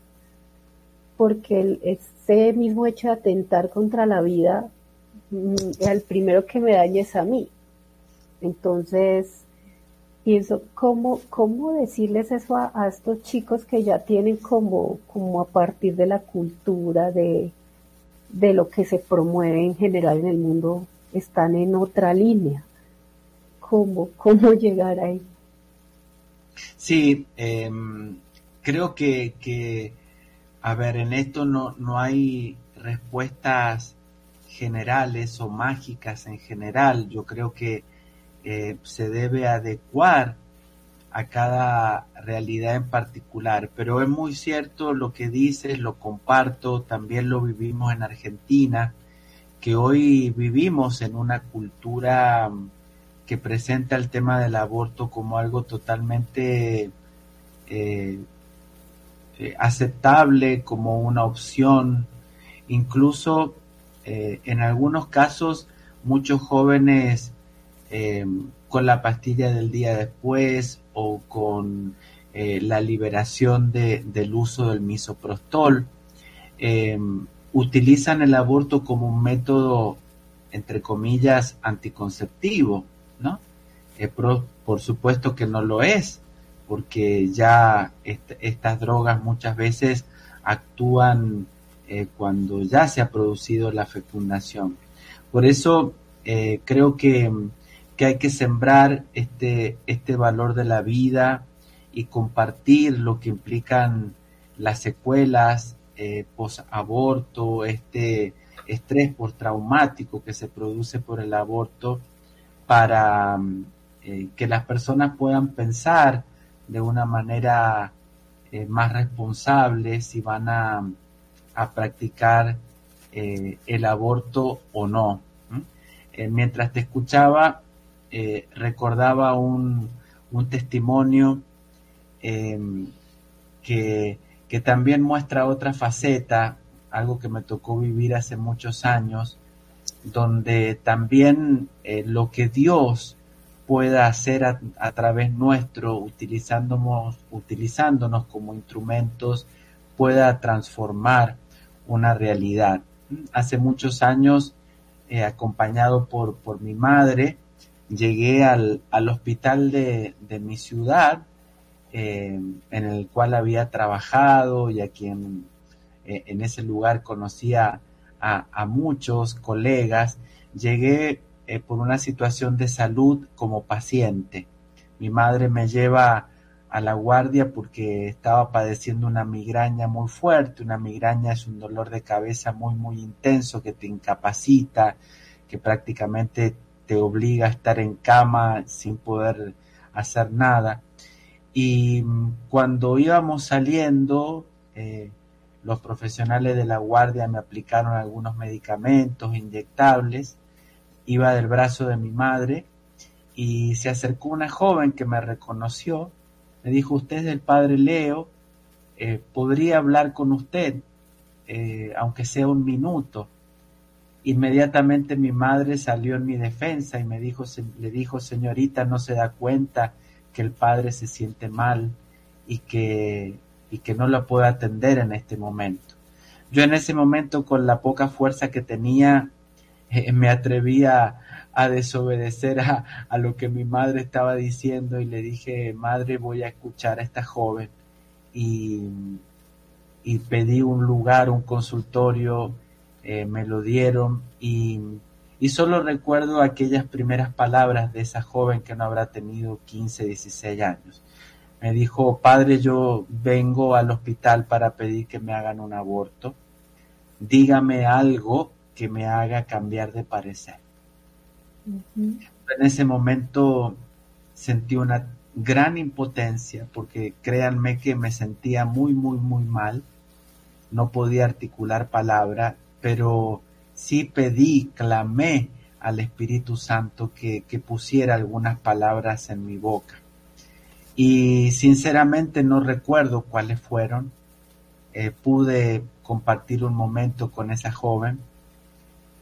porque ese mismo hecho de atentar contra la vida, mm, el primero que me daña es a mí. Entonces, pienso, ¿cómo, cómo decirles eso a, a estos chicos que ya tienen como, como a partir de la cultura, de, de lo que se promueve en general en el mundo, están en otra línea? ¿Cómo, cómo llegar ahí? Sí, eh, creo que, que, a ver, en esto no, no hay respuestas generales o mágicas en general. Yo creo que eh, se debe adecuar a cada realidad en particular, pero es muy cierto lo que dices, lo comparto, también lo vivimos en Argentina, que hoy vivimos en una cultura que presenta el tema del aborto como algo totalmente eh, eh, aceptable, como una opción, incluso eh, en algunos casos muchos jóvenes con la pastilla del día después o con la liberación de, del uso del misoprostol, eh, utilizan el aborto como un método, entre comillas, anticonceptivo, Eh, por, supuesto que no lo es, porque ya est estas drogas muchas veces actúan eh, cuando ya se ha producido la fecundación. Por eso eh, creo que, que, hay que sembrar este, este valor de la vida y compartir lo que implican las secuelas eh, post-aborto, este estrés postraumático que se produce por el aborto, para eh, que las personas puedan pensar de una manera eh, más responsable si van a, a practicar eh, el aborto o no. mientras te escuchaba, recordaba un, un testimonio em, que, que también muestra otra faceta, algo que me tocó vivir hace muchos años, donde también lo que Dios pueda hacer a, través nuestro, utilizándonos, utilizándonos como instrumentos, pueda transformar una realidad. Hace muchos años, eh, acompañado por, por mi madre, llegué al, al hospital de, de, mi ciudad, eh, en el cual había trabajado y a quien eh, en ese lugar conocía a, a muchos colegas, llegué eh, por una situación de salud como paciente. Mi madre me lleva a la guardia porque estaba padeciendo una migraña muy fuerte. Una migraña es un dolor de cabeza muy, muy intenso que te incapacita, que prácticamente te obliga a estar en cama sin poder hacer nada. Y cuando íbamos saliendo, eh, los profesionales de la guardia me aplicaron algunos medicamentos inyectables. Iba del brazo de mi madre y se acercó una joven que me reconoció me dijo, usted es el padre Leo, eh, podría hablar con usted, eh, aunque sea un minuto. Inmediatamente mi madre salió en mi defensa y me dijo, se, le dijo, señorita, no se da cuenta que el padre se siente mal y que, y que no lo puede atender en este momento. Yo en ese momento, con la poca fuerza que tenía, me atrevía a desobedecer a, a, lo que mi madre estaba diciendo y le dije, madre, voy a escuchar a esta joven. Y, y pedí un lugar, un consultorio, eh, me lo dieron y, y, solo recuerdo aquellas primeras palabras de esa joven que no habrá tenido 15, 16 años. Me dijo, padre, yo vengo al hospital para pedir que me hagan un aborto. Dígame algo que me haga cambiar de parecer. En ese momento sentí una gran impotencia porque créanme que me sentía muy, muy, muy mal. No podía articular palabra, pero sí pedí, clamé al Espíritu Santo que, que pusiera algunas palabras en mi boca. Y sinceramente no recuerdo cuáles fueron. Eh, pude compartir un momento con esa joven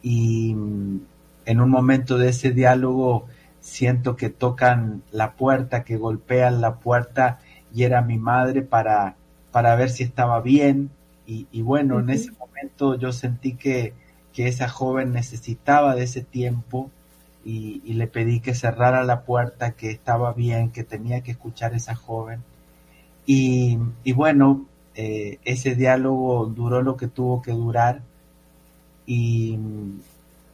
y en un momento de ese diálogo siento que tocan la puerta, que golpean la puerta y era mi madre para, para ver si estaba bien. Y, y bueno, uh -huh. en ese momento yo sentí que, que, esa joven necesitaba de ese tiempo y, y, le pedí que cerrara la puerta, que estaba bien, que tenía que escuchar a esa joven. Y, y bueno, eh, ese diálogo duró lo que tuvo que durar y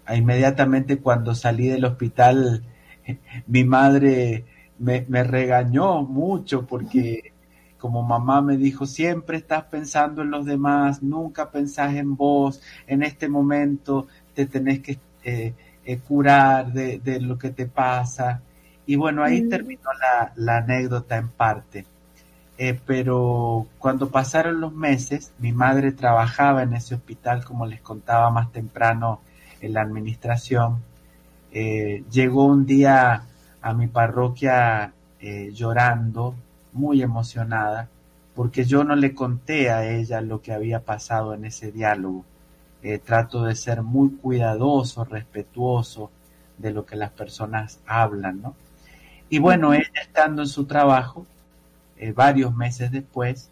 inmediatamente cuando salí del hospital, mi madre me, me, regañó mucho porque como mamá me dijo, siempre estás pensando en los demás, nunca pensás en vos, en este momento te tenés que eh, eh, curar de, de, lo que te pasa. Y bueno, ahí mm. terminó la, la, anécdota en parte. Eh, pero cuando pasaron los meses, mi madre trabajaba en ese hospital, como les contaba más temprano, en la administración, eh, llegó un día a mi parroquia eh, llorando, muy emocionada, porque yo no le conté a ella lo que había pasado en ese diálogo. Trato de ser muy cuidadoso, respetuoso de lo que las personas hablan, ¿no? Y bueno, ella estando en su trabajo, eh, varios meses después,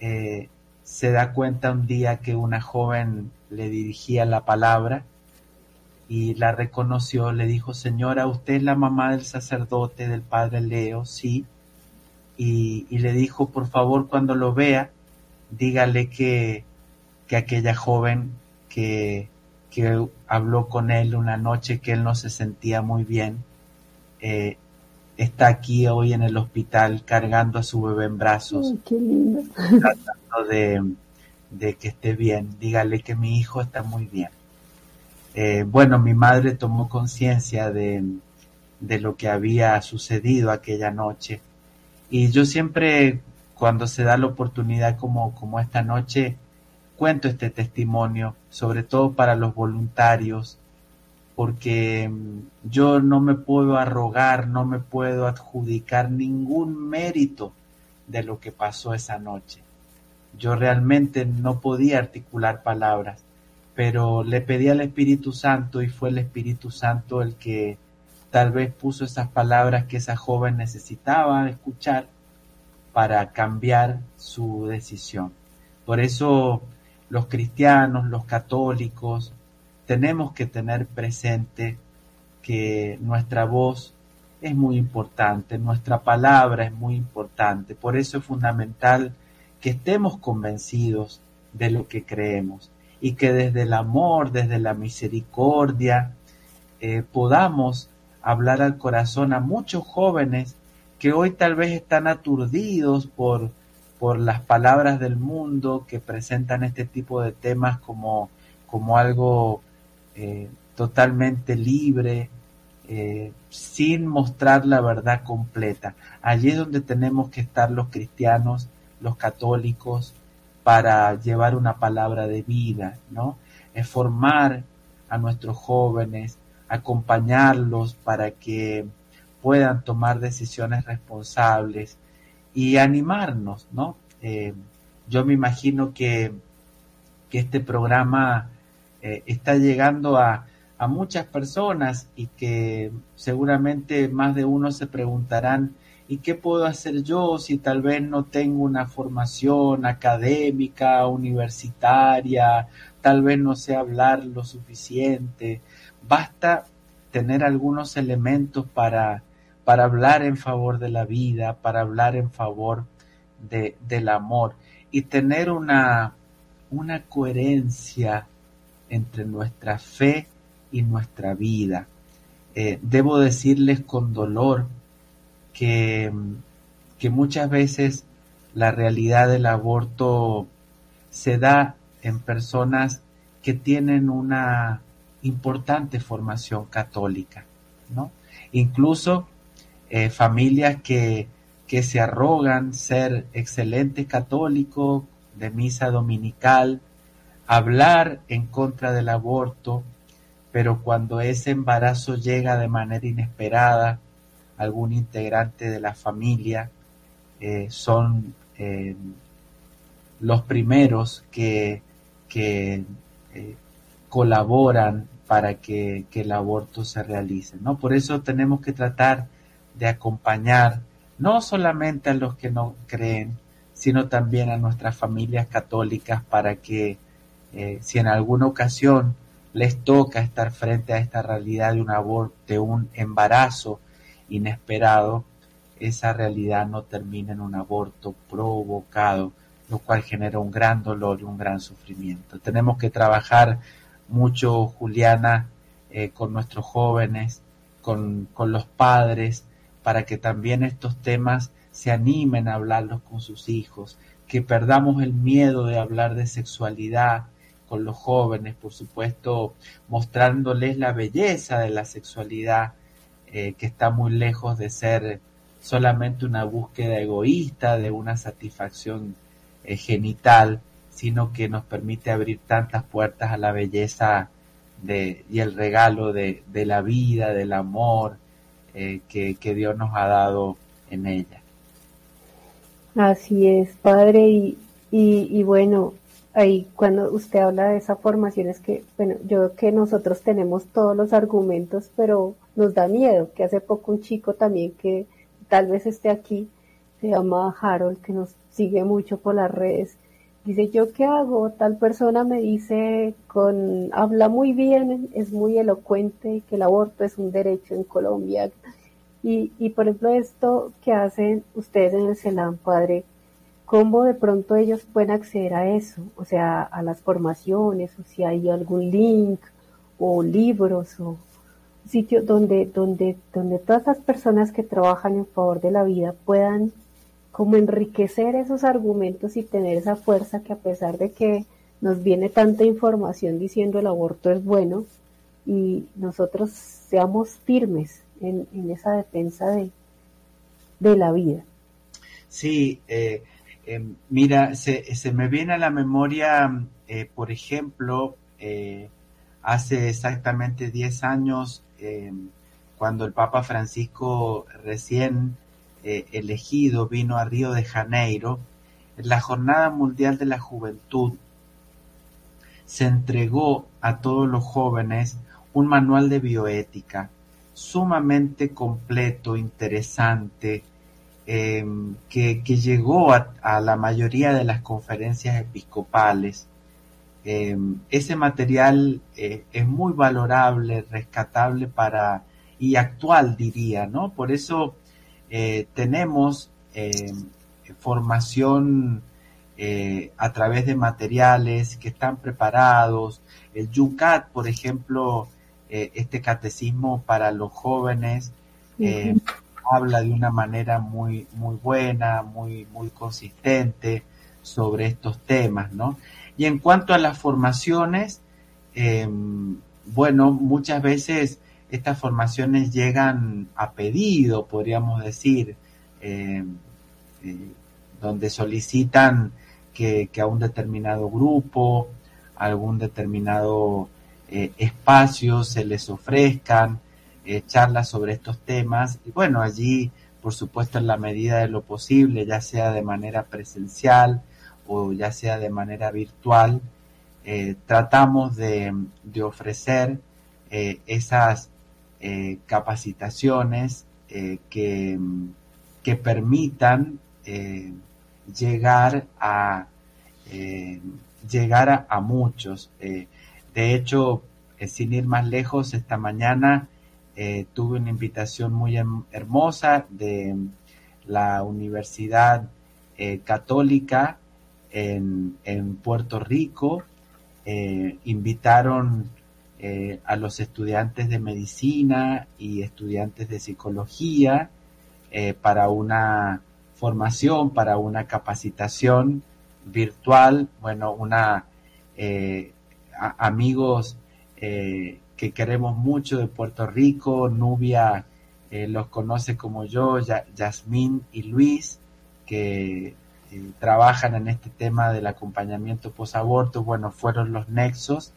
eh, se da cuenta un día que una joven le dirigía la palabra y la reconoció, le dijo, señora, usted es la mamá del sacerdote, del padre Leo, sí. Y, y le dijo, por favor, cuando lo vea, dígale que, que aquella joven que, que habló con él una noche que él no se sentía muy bien, eh, está aquí hoy en el hospital cargando a su bebé en brazos, Ay, qué lindo. tratando de, de que esté bien. Dígale que mi hijo está muy bien eh, bueno, mi madre tomó conciencia de, de, lo que había sucedido aquella noche. Y yo siempre, cuando se da la oportunidad como, como esta noche, cuento este testimonio, sobre todo para los voluntarios, porque mm, yo no me puedo arrogar, no me puedo adjudicar ningún mérito de lo que pasó esa noche. Yo realmente no podía articular palabras pero le pedí al Espíritu Santo y fue el Espíritu Santo el que tal vez puso esas palabras que esa joven necesitaba escuchar para cambiar su decisión. Por eso los cristianos, los católicos, tenemos que tener presente que nuestra voz es muy importante, nuestra palabra es muy importante. Por eso es fundamental que estemos convencidos de lo que creemos y que desde el amor, desde la misericordia, eh, podamos hablar al corazón a muchos jóvenes que hoy tal vez están aturdidos por, por las palabras del mundo que presentan este tipo de temas como, como algo eh, totalmente libre, eh, sin mostrar la verdad completa. Allí es donde tenemos que estar los cristianos, los católicos, para llevar una palabra de vida, ¿no? Es formar a nuestros jóvenes, acompañarlos para que puedan tomar decisiones responsables y animarnos, ¿no? Eh, yo me imagino que, que este programa eh, está llegando a, a muchas personas y que seguramente más de uno se preguntarán, ¿y qué puedo hacer yo si tal vez no tengo una formación académica, universitaria, tal vez no sé hablar lo suficiente? Basta tener algunos elementos para, para hablar en favor de la vida, para hablar en favor de, del amor y tener una, una coherencia entre nuestra fe y nuestra vida. Eh, debo decirles con dolor que, que muchas veces la realidad del aborto se da en personas que tienen una importante formación católica, ¿no? Incluso eh, familias que, que se arrogan ser excelentes católicos de misa dominical, hablar en contra del aborto, pero cuando ese embarazo llega de manera inesperada, algún integrante de la familia eh, son eh, los primeros que, que eh, colaboran para que, que, el aborto se realice. ¿no? Por eso tenemos que tratar de acompañar no solamente a los que no creen, sino también a nuestras familias católicas para que si en alguna ocasión les toca estar frente a esta realidad de un aborto, de un embarazo inesperado, esa realidad no termina en un aborto provocado, lo cual genera un gran dolor y un gran sufrimiento. Tenemos que trabajar mucho, Juliana, eh, con nuestros jóvenes, con, con los padres, para que también estos temas se animen a hablarlos con sus hijos, que perdamos el miedo de hablar de sexualidad, con los jóvenes, por supuesto, mostrándoles la belleza de la sexualidad, eh, que está muy lejos de ser solamente una búsqueda egoísta de una satisfacción eh, genital, sino que nos permite abrir tantas puertas a la belleza de, y el regalo de, de la vida, del amor eh, que, que Dios nos ha dado en ella. Así es, Padre, y, y, y bueno, ahí cuando usted habla de esa formación es que, bueno, yo veo que nosotros tenemos todos los argumentos, pero nos da miedo, que hace poco un chico también que tal vez esté aquí, se llama Harold, que nos sigue mucho por las redes, dice, ¿yo qué hago? Tal persona me dice, con, habla muy bien, es muy elocuente, que el aborto es un derecho en Colombia. Y, y por ejemplo, esto que hacen ustedes en el CELAM, padre, cómo de pronto ellos pueden acceder a eso, o sea, a las formaciones, o si hay algún link o libros o sitio donde, donde, donde todas las personas que trabajan en favor de la vida puedan como enriquecer esos argumentos y tener esa fuerza que a pesar de que nos viene tanta información diciendo el aborto es bueno y nosotros seamos firmes en, en esa defensa de, de la vida. Sí, eh, eh, mira, se, me viene a la memoria, eh, por ejemplo, eh, hace exactamente 10 años, cuando el Papa Francisco recién elegido vino a Río de Janeiro, en la Jornada Mundial de la Juventud, se entregó a todos los jóvenes un manual de bioética sumamente completo, interesante, eh, que, que, llegó a, a, la mayoría de las conferencias episcopales. Eh, ese material eh, es muy valorable, rescatable para y actual, diría, ¿no? Por eso eh, tenemos eh, formación eh, a través de materiales que están preparados. El YUCAT, por ejemplo, este catecismo para los jóvenes, habla de una manera muy, muy buena, muy, muy consistente sobre estos temas, ¿no? Y en cuanto a las formaciones, eh, bueno, muchas veces estas formaciones llegan a pedido, podríamos decir, eh, eh, donde solicitan que, que, a un determinado grupo, algún determinado eh, espacio se les ofrezcan eh, charlas sobre estos temas. Y bueno, allí, por supuesto, en la medida de lo posible, ya sea de manera presencial o ya sea de manera virtual, eh, tratamos de, de ofrecer esas capacitaciones que, que, permitan llegar a eh, llegar a, muchos. Eh, de hecho, eh, sin ir más lejos, esta mañana tuve una invitación muy hermosa de la Universidad Católica en, en, Puerto Rico. invitaron a los estudiantes de medicina y estudiantes de psicología para una formación, para una capacitación virtual, bueno, una eh, amigos eh, que queremos mucho de Puerto Rico, Nubia eh, los conoce como yo, ya, Yasmín y Luis, que eh, trabajan en este tema del acompañamiento posaborto, bueno, fueron los nexos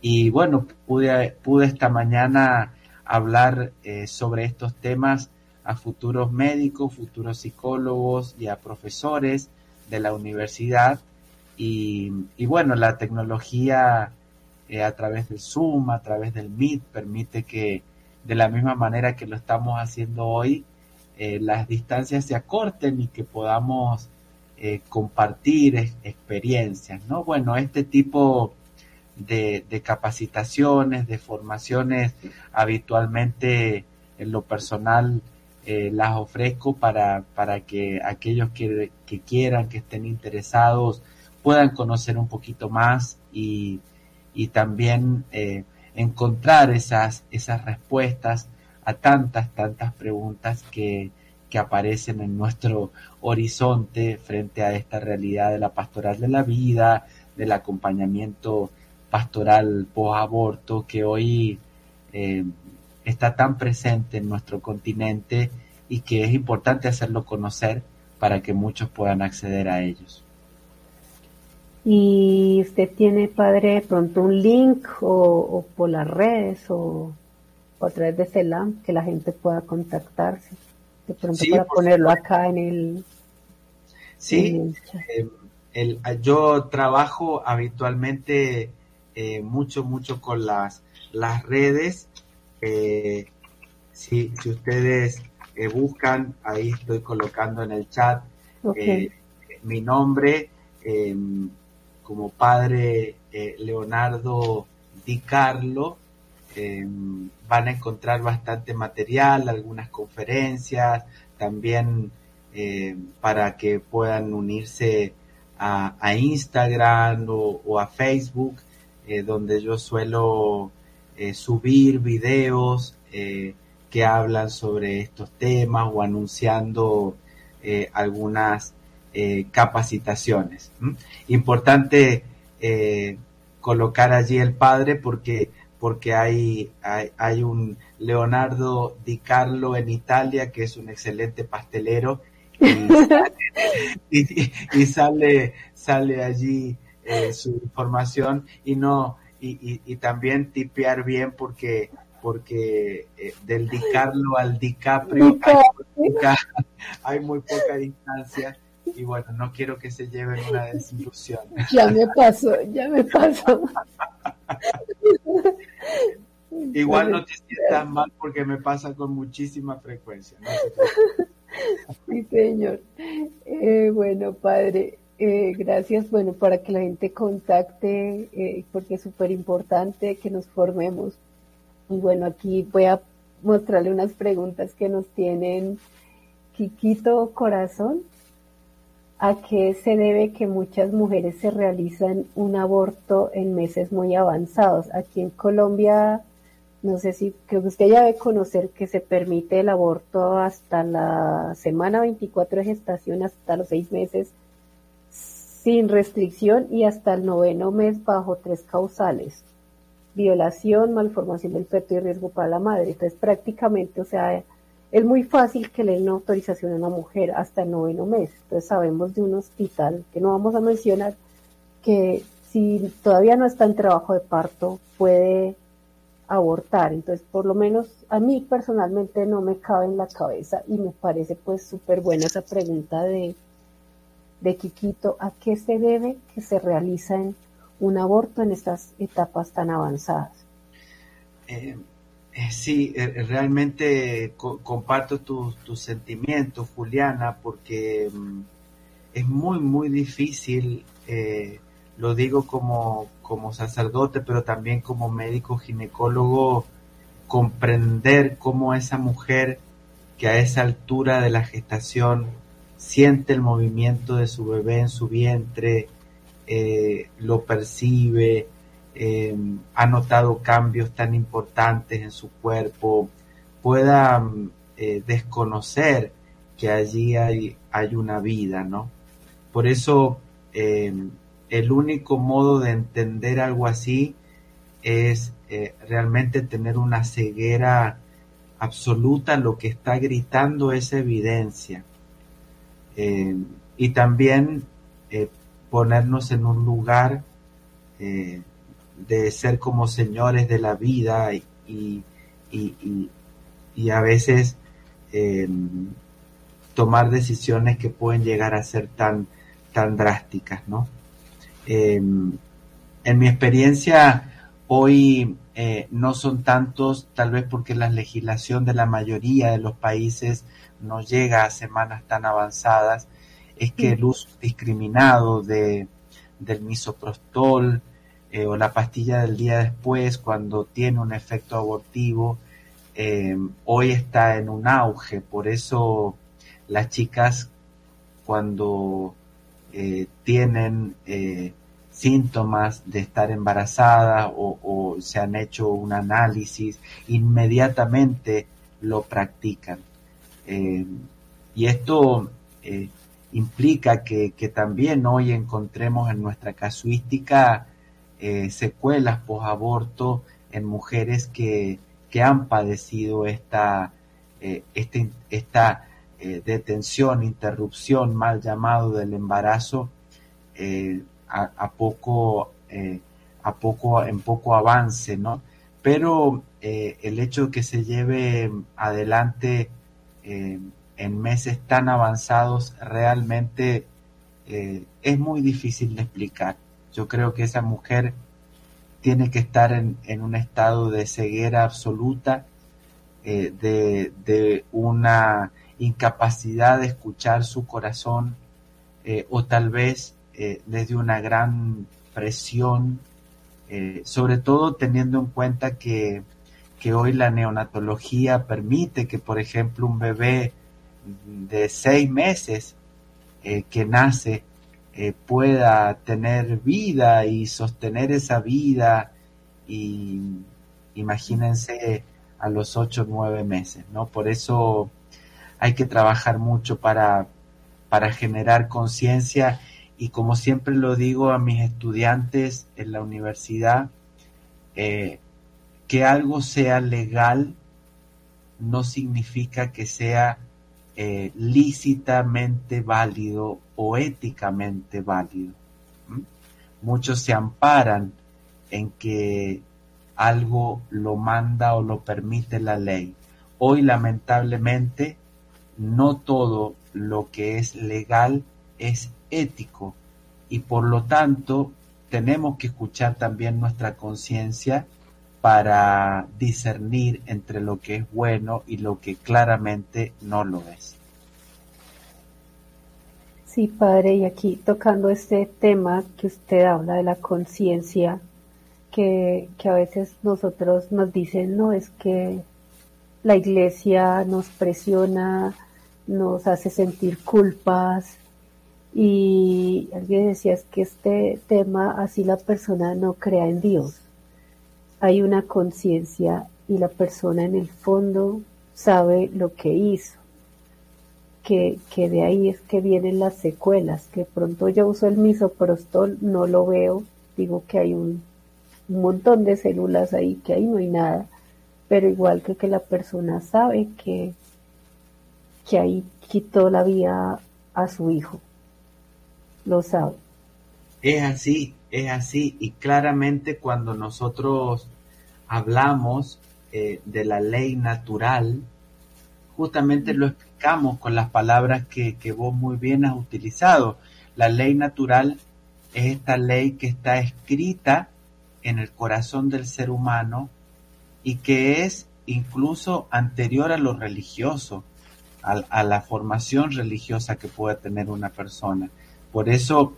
y bueno, pude, pude esta mañana hablar sobre estos temas a futuros médicos, futuros psicólogos y a profesores de la universidad. Y bueno, la tecnología eh, a través del Zoom, a través del Meet, permite que de la misma manera que lo estamos haciendo hoy, eh, las distancias se acorten y que podamos eh, compartir experiencias, ¿no? Bueno, este tipo de, de, capacitaciones, de formaciones, habitualmente en lo personal las ofrezco para, para que aquellos que, que, quieran, que estén interesados, puedan conocer un poquito más y, y también eh, encontrar esas, esas respuestas a tantas, tantas preguntas que, que aparecen en nuestro horizonte frente a esta realidad de la pastoral de la vida, del acompañamiento pastoral post-aborto que hoy eh, está tan presente en nuestro continente y que es importante hacerlo conocer para que muchos puedan acceder a ellos. ¿Y usted tiene, padre, pronto un link o, o por las redes o, o, a través de CELAM que la gente pueda contactarse? De pronto sí, para ponerlo supuesto. acá en el... Sí, en el eh, el, yo trabajo habitualmente eh, mucho, mucho con las, las redes eh, si, si, ustedes eh, buscan, ahí estoy colocando en el chat okay. eh, mi nombre em, como padre eh, Leonardo Di Carlo. Em, van a encontrar bastante material, algunas conferencias, también eh, para que puedan unirse a, Instagram o, a Facebook, eh, donde yo suelo subir videos que hablan sobre estos temas o anunciando eh, capacitaciones. ¿Mm? Importante colocar allí el padre porque porque hay, hay, hay, un Leonardo Di Carlo en Italia que es un excelente pastelero y sale, y, y sale, sale allí eh, su información y no y, y, también tipear bien porque porque eh, del Dicarlo al DiCaprio hay muy, poca, hay muy poca distancia y bueno, no quiero que se lleven una desilusión. Ya me pasó, ya me pasó. Igual no te sientas mal porque me pasa con muchísima frecuencia. ¿no? Sí, señor. Eh, bueno, padre, eh, gracias, bueno, para que la gente contacte, eh, porque es súper importante que nos formemos. Y bueno, aquí voy a mostrarle unas preguntas que nos tienen Quiquito Corazón. ¿A qué se debe que muchas mujeres se realizan un aborto en meses muy avanzados? Aquí en Colombia, no sé si que usted ya debe conocer que se permite el aborto hasta la semana 24 de gestación, hasta los seis meses, sin restricción y hasta el noveno mes bajo tres causales violación, malformación del feto y riesgo para la madre. Entonces prácticamente, o sea, es muy fácil que le den una autorización a una mujer hasta el noveno mes. Entonces sabemos de un hospital que no vamos a mencionar que si todavía no está en trabajo de parto puede abortar. Entonces, por lo menos a mí personalmente no me cabe en la cabeza y me parece pues súper buena esa pregunta de, de Quiquito, ¿a qué se debe que se realicen un aborto en estas etapas tan avanzadas. Eh, sí, eh, realmente co comparto tus tu sentimientos, Juliana, porque mm, es muy, muy difícil, lo digo como, como sacerdote, pero también como médico ginecólogo, comprender cómo esa mujer que a esa altura de la gestación siente el movimiento de su bebé en su vientre, eh, lo percibe, eh, ha notado cambios tan importantes en su cuerpo, pueda eh, desconocer que allí hay, hay, una vida, ¿no? Por eso el único modo de entender algo así es realmente tener una ceguera absoluta, lo que está gritando es evidencia. y también ponernos en un lugar eh, de ser como señores de la vida y, y, y, a veces em, tomar decisiones que pueden llegar a ser tan, tan drásticas, ¿no? Em, en mi experiencia, hoy eh, no son tantos, tal vez porque la legislación de la mayoría de los países no llega a semanas tan avanzadas, es que el uso discriminado de, del misoprostol eh, o la pastilla del día después cuando tiene un efecto abortivo eh, hoy está en un auge. Por eso las chicas cuando eh, tienen síntomas de estar embarazadas o, o, se han hecho un análisis, inmediatamente lo practican. y esto implica que, también hoy encontremos en nuestra casuística eh, secuelas post-aborto en mujeres que, que, han padecido esta, eh, este, esta eh, detención, interrupción, mal llamado del embarazo, a, poco, a poco, en poco avance, ¿no? Pero el hecho de que se lleve adelante en meses tan avanzados realmente es muy difícil de explicar. Yo creo que esa mujer tiene que estar en, un estado de ceguera absoluta, eh, de, una incapacidad de escuchar su corazón eh, o tal vez desde una gran presión, sobre todo teniendo en cuenta que, que hoy la neonatología permite que, por ejemplo, un bebé de seis meses eh, que nace eh, pueda tener vida y sostener esa vida y imagínense a los ocho o nueve meses, ¿no? Por eso hay que trabajar mucho para, para generar conciencia y como siempre lo digo a mis estudiantes en la universidad, eh, que algo sea legal no significa que sea eh, lícitamente válido o éticamente válido. Muchos se amparan en que algo lo manda o lo permite la ley. Hoy lamentablemente no todo lo que es legal es ético y por lo tanto tenemos que escuchar también nuestra conciencia para discernir entre lo que es bueno y lo que claramente no lo es. Sí, padre, y aquí tocando este tema que usted habla de la conciencia, que, que, a veces nosotros nos dicen, no, es que la iglesia nos presiona, nos hace sentir culpas y alguien decía es que este tema así la persona no crea en Dios. Hay una conciencia y la persona en el fondo sabe lo que hizo. Que, que, de ahí es que vienen las secuelas, que pronto yo uso el misoprostol, no lo veo, digo que hay un, un montón de células ahí, que ahí no hay nada, pero igual que que la persona sabe que, que ahí quitó la vida a su hijo, lo sabe. Es así, es así, y claramente cuando nosotros hablamos eh, de la ley natural, justamente lo explicamos con las palabras que, que vos muy bien has utilizado. La ley natural es esta ley que está escrita en el corazón del ser humano y que es incluso anterior a lo religioso, a, a, la formación religiosa que pueda tener una persona. Por eso,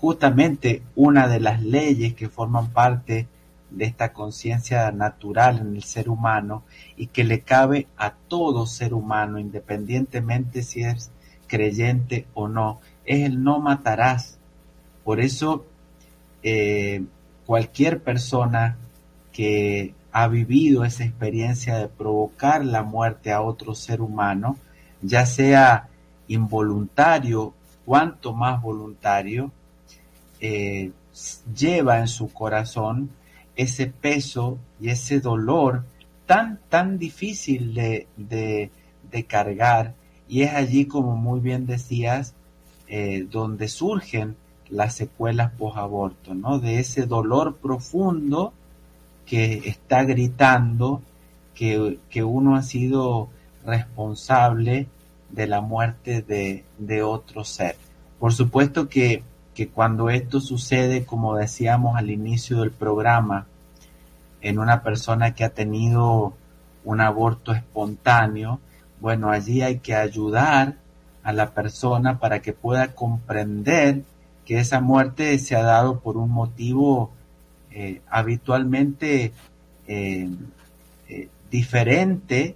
justamente una de las leyes que forman parte de esta conciencia natural en el ser humano y que le cabe a todo ser humano, independientemente si es creyente o no, es el no matarás. Por eso, eh, cualquier persona que ha vivido esa experiencia de provocar la muerte a otro ser humano, ya sea involuntario, cuanto más voluntario, eh, lleva en su corazón ese peso y ese dolor tan, tan difícil de, de, cargar. Y es allí, como muy bien decías, eh, donde surgen las secuelas post-aborto, ¿no? De ese dolor profundo que está gritando que, que uno ha sido responsable de la muerte de, de otro ser. Por supuesto que, que cuando esto sucede, como decíamos al inicio del programa, en una persona que ha tenido un aborto espontáneo, bueno, allí hay que ayudar a la persona para que pueda comprender que esa muerte se ha dado por un motivo eh, habitualmente eh, eh, diferente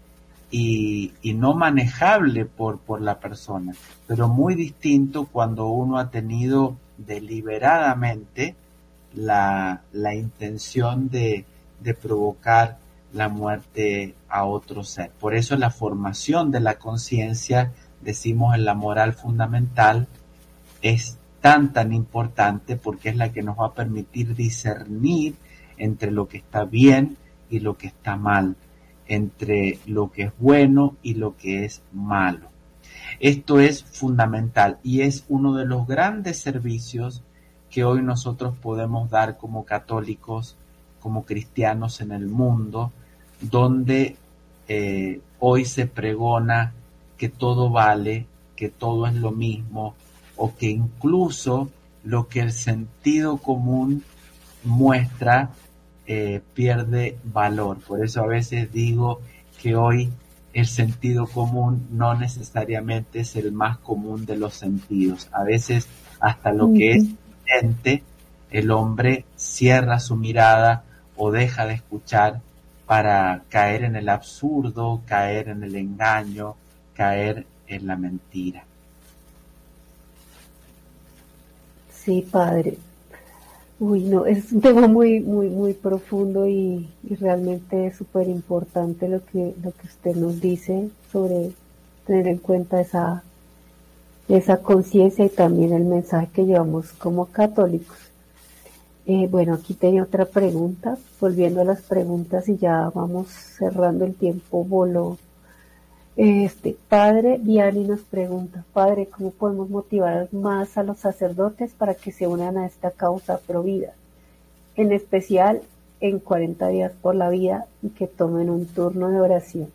y, y, no manejable por, por la persona, pero muy distinto cuando uno ha tenido deliberadamente la, la intención de, de provocar la muerte a otro ser. Por eso la formación de la conciencia, decimos en la moral fundamental, es tan tan importante porque es la que nos va a permitir discernir entre lo que está bien y lo que está mal, entre lo que es bueno y lo que es malo. Esto es fundamental y es uno de los grandes servicios que hoy nosotros podemos dar como católicos, como cristianos en el mundo, donde eh, hoy se pregona que todo vale, que todo es lo mismo, o que incluso lo que el sentido común muestra eh, pierde valor. Por eso a veces digo que hoy el sentido común no necesariamente es el más común de los sentidos. A veces hasta lo que es evidente, el hombre cierra su mirada o deja de escuchar para caer en el absurdo, caer en el engaño, caer en la mentira. Sí, padre. Uy, no, es un tema muy, muy, muy profundo y, realmente es súper importante lo que, lo que usted nos dice sobre tener en cuenta esa, esa conciencia y también el mensaje que llevamos como católicos. Eh, bueno, aquí tenía otra pregunta, volviendo a las preguntas y ya vamos cerrando el tiempo, voló. Este, padre Viali nos pregunta, Padre, ¿cómo podemos motivar más a los sacerdotes para que se unan a esta causa pro vida? En especial en 40 días por la vida y que tomen un turno de oración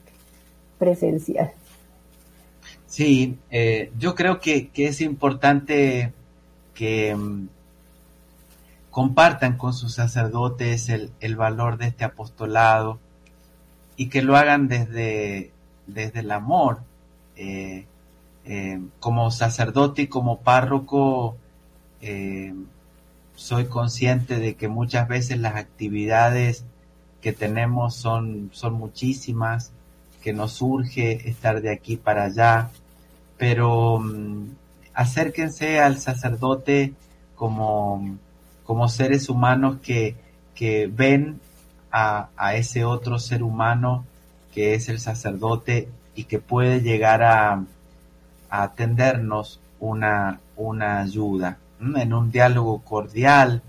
presencial. Sí, eh, yo creo que, que, es importante que um, compartan con sus sacerdotes el, el valor de este apostolado y que lo hagan desde desde el amor. Eh, eh, como sacerdote y como párroco, eh, soy consciente de que muchas veces las actividades que tenemos son, son muchísimas, que nos urge estar de aquí para allá, pero mm, acérquense al sacerdote como, como seres humanos que, que ven a, a ese otro ser humano que es el sacerdote y que puede llegar a, atendernos una, una ayuda, en un diálogo cordial,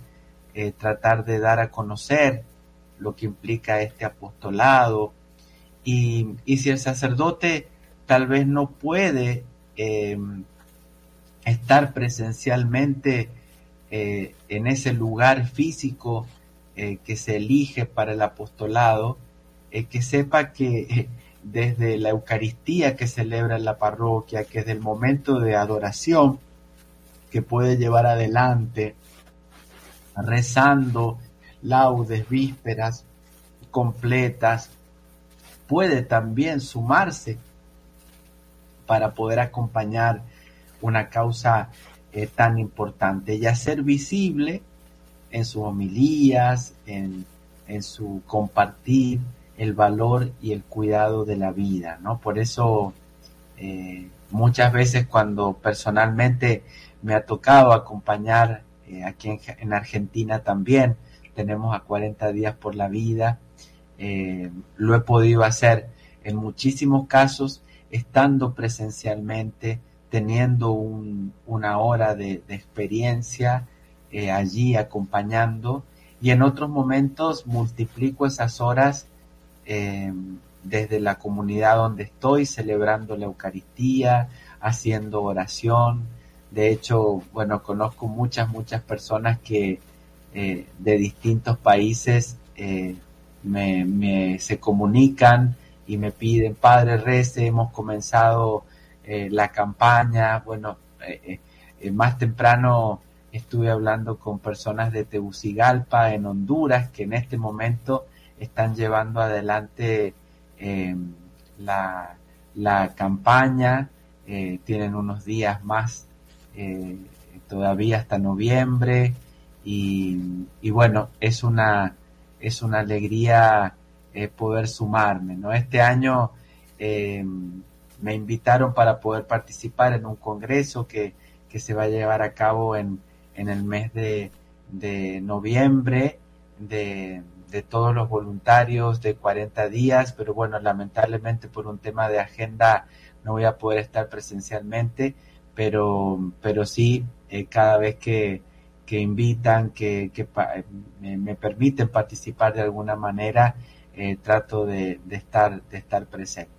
eh, tratar de dar a conocer lo que implica este apostolado. Y, y si el sacerdote tal vez no puede eh, estar presencialmente eh, en ese lugar físico que se elige para el apostolado, eh, que sepa que eh, desde la Eucaristía que celebra en la parroquia, que es el momento de adoración que puede llevar adelante, rezando laudes, vísperas completas, puede también sumarse para poder acompañar una causa eh, tan importante y hacer visible en sus homilías, en, en su compartir el valor y el cuidado de la vida, ¿no? Por eso eh, muchas veces cuando personalmente me ha tocado acompañar eh, aquí en, en, Argentina también, tenemos a 40 días por la vida, eh, lo he podido hacer en muchísimos casos estando presencialmente, teniendo un, una hora de, de experiencia allí acompañando y en otros momentos multiplico esas horas eh, desde la comunidad donde estoy, celebrando la Eucaristía, haciendo oración. De hecho, bueno, conozco muchas, muchas personas que eh, de distintos países eh, me, se comunican y me piden, Padre, rece, hemos comenzado eh, la campaña. Bueno, más temprano estuve hablando con personas de Tegucigalpa en Honduras que en este momento están llevando adelante eh, la, la, campaña, eh, tienen unos días más eh, todavía hasta noviembre y, y, bueno, es una, es una alegría eh, poder sumarme, ¿no? Este año eh, me invitaron para poder participar en un congreso que, que se va a llevar a cabo en, en el mes de, de noviembre de, de todos los voluntarios de 40 días, pero bueno, lamentablemente por un tema de agenda no voy a poder estar presencialmente, pero, pero sí, eh, cada vez que, que invitan, que, que me, permiten participar de alguna manera, eh, trato de, de, estar, de estar presente.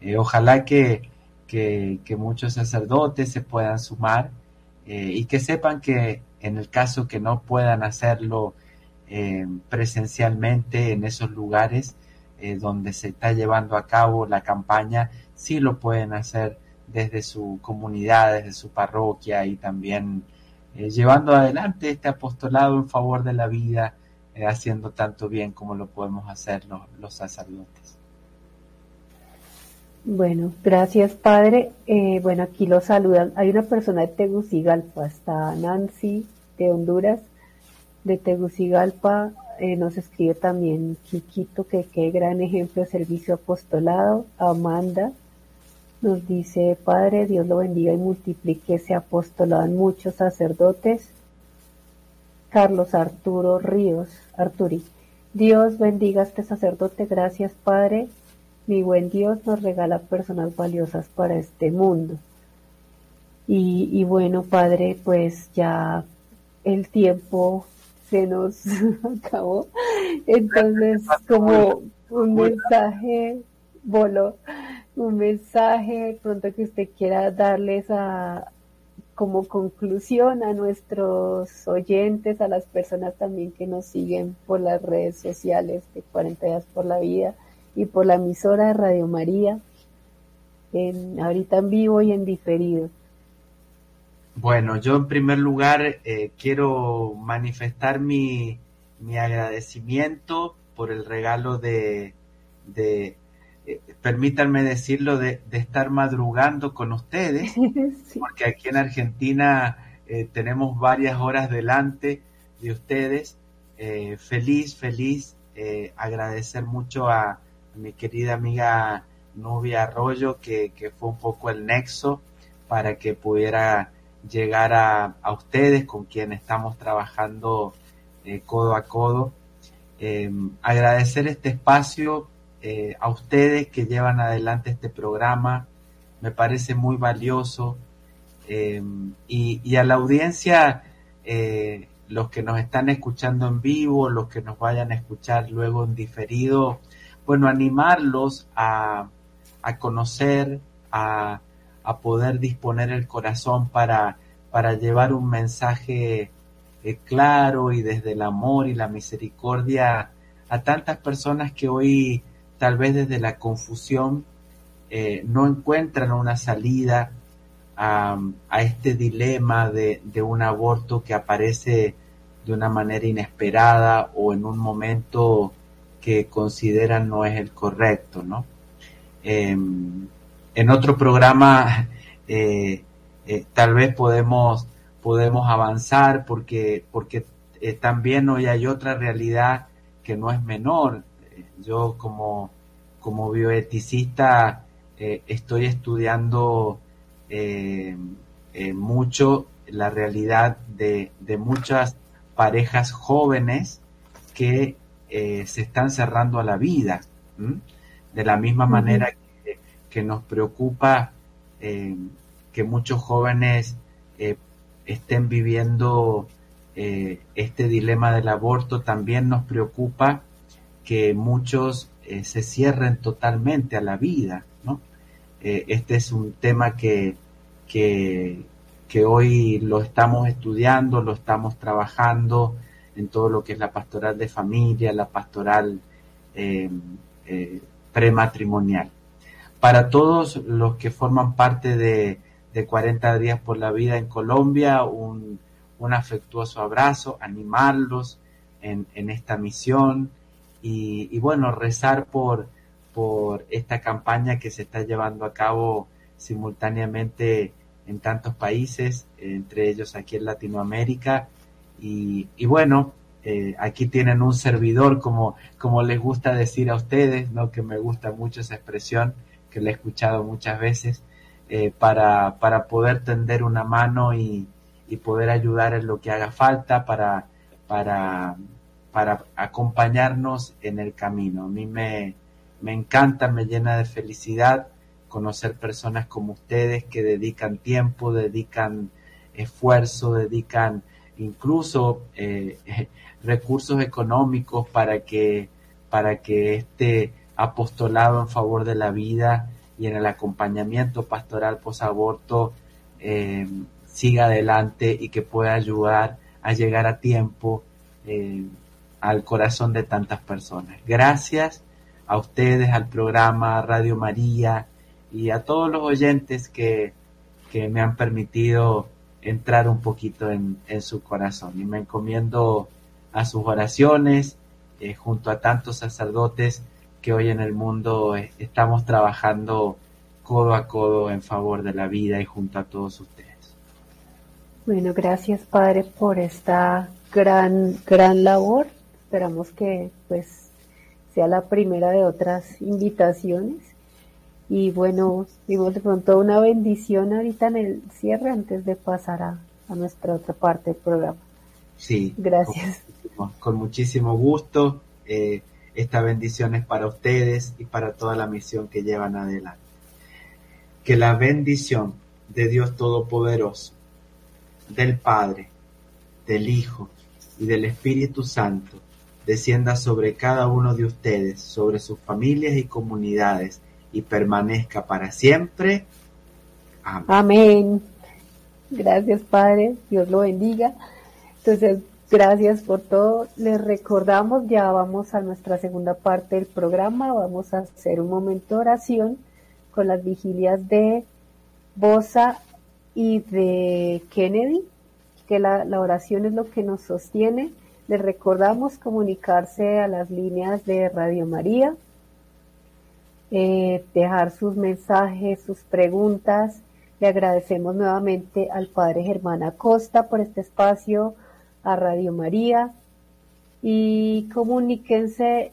Eh, ojalá que, que, que, muchos sacerdotes se puedan sumar y que sepan que en el caso que no puedan hacerlo eh, presencialmente en esos lugares eh, donde se está llevando a cabo la campaña, sí lo pueden hacer desde su comunidad, desde su parroquia y también eh, llevando adelante este apostolado en favor de la vida, haciendo tanto bien como lo podemos hacer los, los sacerdotes. Bueno, gracias Padre. Bueno, aquí lo saludan. Hay una persona de Tegucigalpa, está Nancy de Honduras de Tegucigalpa eh, nos escribe también Chiquito que qué gran ejemplo de servicio apostolado. Amanda nos dice, Padre, Dios lo bendiga y multiplique ese apostolado en muchos sacerdotes. Carlos Arturo Ríos, Arturi, Dios bendiga a este sacerdote, gracias Padre. Mi buen Dios nos regala personas valiosas para este mundo. Y bueno, Padre, pues ya el tiempo se nos acabó. Entonces, como un mensaje, Bolo, un mensaje pronto que usted quiera darles a como conclusión a nuestros oyentes, a las personas también que nos siguen por las redes sociales de 40 días por la vida y por la emisora de Radio María, en, ahorita en vivo y en diferido. Bueno, yo en primer lugar eh, quiero manifestar mi, mi, agradecimiento por el regalo de, de eh, permítanme decirlo, de, de, estar madrugando con ustedes, sí. porque aquí en Argentina eh, tenemos varias horas delante de ustedes. Feliz, feliz, agradecer mucho a, a, mi querida amiga Nubia Arroyo, que, que fue un poco el nexo para que pudiera llegar a, a ustedes con quien estamos trabajando eh, codo a codo. Eh, agradecer este espacio eh, a ustedes que llevan adelante este programa, me parece muy valioso. Eh, y, y, a la audiencia, eh, los que nos están escuchando en vivo, los que nos vayan a escuchar luego en diferido, bueno, animarlos a, a conocer, a, a, poder disponer el corazón para, para llevar un mensaje eh, claro y desde el amor y la misericordia a tantas personas que hoy tal vez desde la confusión eh, no encuentran una salida a, este dilema de, de, un aborto que aparece de una manera inesperada o en un momento que consideran no es el correcto, ¿no? Eh, en otro programa eh, eh, tal vez podemos, podemos avanzar porque, porque eh, también hoy hay otra realidad que no es menor. Yo como, como bioeticista estoy estudiando mucho la realidad de, de muchas parejas jóvenes que se están cerrando a la vida. De la misma uh -huh. manera que, nos preocupa eh, que muchos jóvenes eh, estén viviendo eh, este dilema del aborto, también nos preocupa que muchos se cierren totalmente a la vida. ¿no? Este es un tema que, que, que hoy lo estamos estudiando, lo estamos trabajando en todo lo que es la pastoral de familia, la pastoral prematrimonial. Para todos los que forman parte de, de, 40 días por la vida en Colombia, un, afectuoso abrazo, animarlos en, esta misión y, bueno, rezar por, esta campaña que se está llevando a cabo simultáneamente en tantos países, entre ellos aquí en Latinoamérica. Y, y bueno, eh, aquí tienen un servidor, como, como les gusta decir a ustedes, ¿no? que me gusta mucho esa expresión, que la he escuchado muchas veces, eh, para, para poder tender una mano y, y, poder ayudar en lo que haga falta para, para, para acompañarnos en el camino. A mí me, me encanta, me llena de felicidad conocer personas como ustedes que dedican tiempo, dedican esfuerzo, dedican incluso eh, recursos económicos para que, para que este apostolado en favor de la vida y en el acompañamiento pastoral posaborto eh, siga adelante y que pueda ayudar a llegar a tiempo eh, al corazón de tantas personas. Gracias a ustedes, al programa Radio María, y a todos los oyentes que, que me han permitido entrar un poquito en, su corazón. Y me encomiendo a sus oraciones eh, junto a tantos sacerdotes que hoy en el mundo eh, estamos trabajando codo a codo en favor de la vida y junto a todos ustedes. Bueno, gracias Padre por esta gran, gran labor. Esperamos que pues sea la primera de otras invitaciones y bueno, dimos de pronto una bendición ahorita en el cierre antes de pasar a, a nuestra otra parte del programa. Sí. Gracias. Con, con muchísimo gusto. Eh, esta bendición es para ustedes y para toda la misión que llevan adelante. Que la bendición de Dios Todopoderoso, del Padre, del Hijo y del Espíritu Santo descienda sobre cada uno de ustedes, sobre sus familias y comunidades y permanezca para siempre. Amén. Amén. Gracias, Padre. Dios lo bendiga. Entonces, gracias por todo. Les recordamos, ya vamos a nuestra segunda parte del programa. Vamos a hacer un momento de oración con las vigilias de Bosa y de Kennedy, que la, oración es lo que nos sostiene. Les recordamos comunicarse a las líneas de Radio María eh, dejar sus mensajes, sus preguntas. Le agradecemos nuevamente al Padre Germán Acosta por este espacio, a Radio María y comuníquense,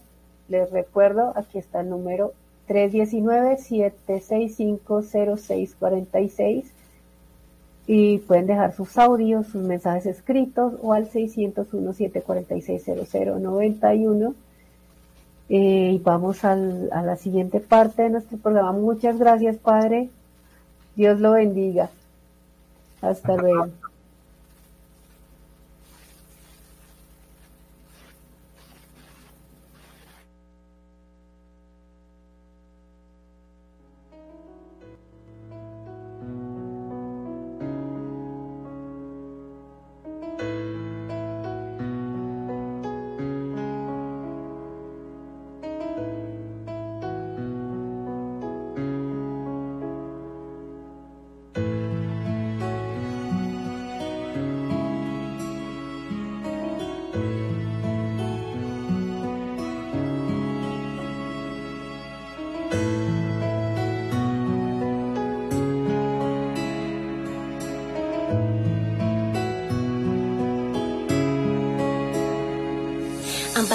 les recuerdo, aquí está el número 319-765-0646 y pueden dejar sus audios, sus mensajes escritos o al 601-746-0091. Eh, y vamos al, a la siguiente parte de nuestro programa. Muchas gracias, Padre. Dios lo bendiga. Hasta luego.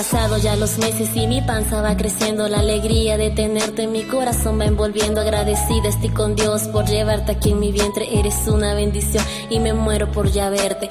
Pasado ya los meses y mi panza va creciendo. La alegría de tenerte en mi corazón va envolviendo. Agradecida estoy con Dios por llevarte aquí en mi vientre. Eres una bendición y me muero por ya verte.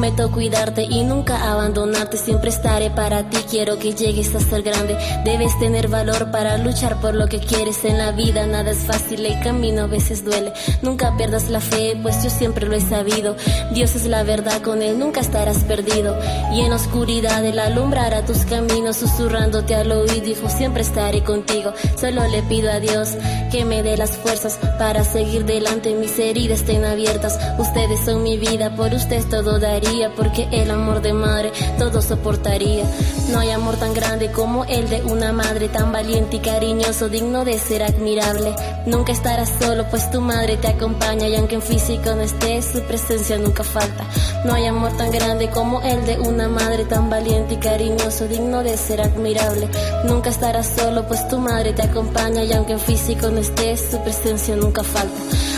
Prometo cuidarte y nunca abandonarte. Siempre estaré para ti. Quiero que llegues a ser grande. Debes tener valor para luchar por lo que quieres en la vida. Nada es fácil, el camino a veces duele. Nunca pierdas la fe, pues yo siempre lo he sabido. Dios es la verdad, con Él nunca estarás perdido. Y en oscuridad Él alumbrará tus caminos, susurrándote al oído. Hijo, siempre estaré contigo. Solo le pido a Dios que me dé las fuerzas para seguir delante. Mis heridas estén abiertas. Ustedes son mi vida, por ustedes todo daría. Porque el amor de madre todo soportaría. No hay amor tan grande como el de una madre tan valiente y cariñoso, digno de ser admirable. Nunca estarás solo, pues tu madre te acompaña y aunque en físico no estés, su presencia nunca falta. No hay amor tan grande como el de una madre tan valiente y cariñoso, digno de ser admirable. Nunca estarás solo, pues tu madre te acompaña y aunque en físico no estés, su presencia nunca falta.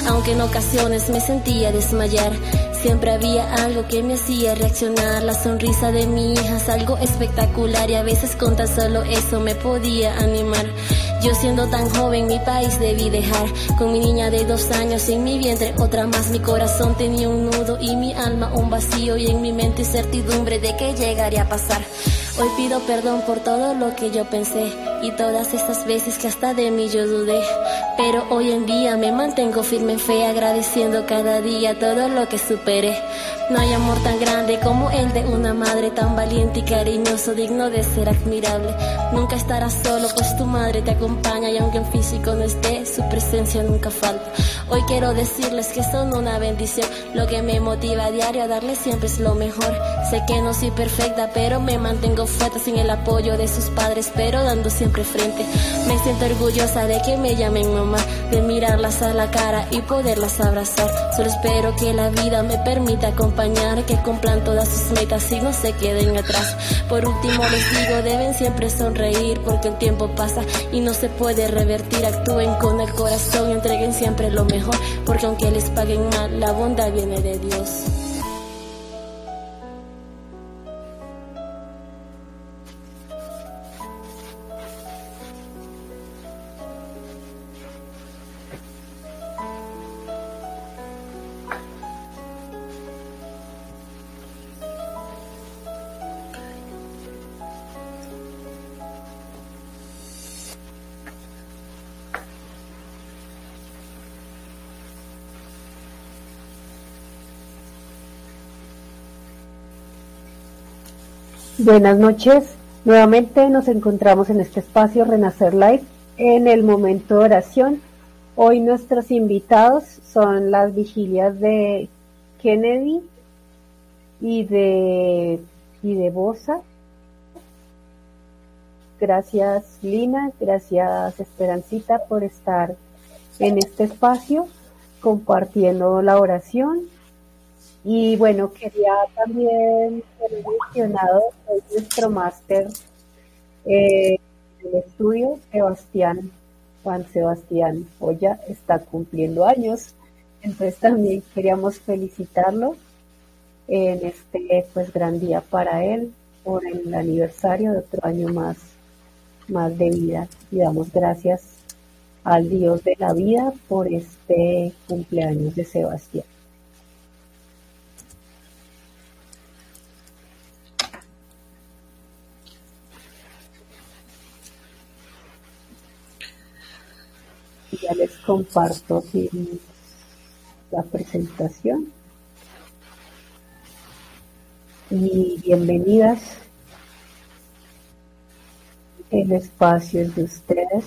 Aunque en ocasiones me sentía desmayar, siempre había algo que me hacía reaccionar. La sonrisa de mi hija es algo espectacular y a veces con tan solo eso me podía animar. Yo siendo tan joven mi país debí dejar Con mi niña de dos años en mi vientre Otra más mi corazón tenía un nudo Y mi alma un vacío Y en mi mente certidumbre de que llegaría a pasar Hoy pido perdón por todo lo que yo pensé y todas esas veces que hasta de mí yo dudé. Pero hoy en día me mantengo firme en fe, agradeciendo cada día todo lo que superé. No hay amor tan grande como el de una madre tan valiente y cariñoso, digno de ser admirable. Nunca estarás solo, pues tu madre te acompaña y aunque en físico no esté, su presencia nunca falta. Hoy quiero decirles que son una bendición, lo que me motiva a diario a darles siempre es lo mejor. Sé que no soy perfecta, pero me mantengo fuerte sin el apoyo de sus padres, pero dando siempre frente. Me siento orgullosa de que me llamen mamá, de mirarlas a la cara y poderlas abrazar. Solo espero que la vida me permita acompañar, que cumplan todas sus metas y no se queden atrás. Por último les digo, deben siempre sonreír porque el tiempo pasa y no se puede revertir. Actúen con el corazón, entreguen siempre lo mejor, porque aunque les paguen mal, la bondad viene de Dios. Buenas noches. Nuevamente nos encontramos en este espacio Renacer Live en el momento de oración. Hoy nuestros invitados son las vigilias de Kennedy y de y de Bosa. Gracias Lina, gracias Esperancita por estar en este espacio compartiendo la oración y bueno, quería también ser mencionado nuestro máster eh, del estudio, Sebastián, Juan Sebastián Oya, está cumpliendo años. Entonces también queríamos felicitarlo en este pues gran día para él por el aniversario de otro año más, más de vida. Y damos gracias al Dios de la vida por este cumpleaños de Sebastián. Les comparto la presentación. Y bienvenidas. El espacio es de ustedes.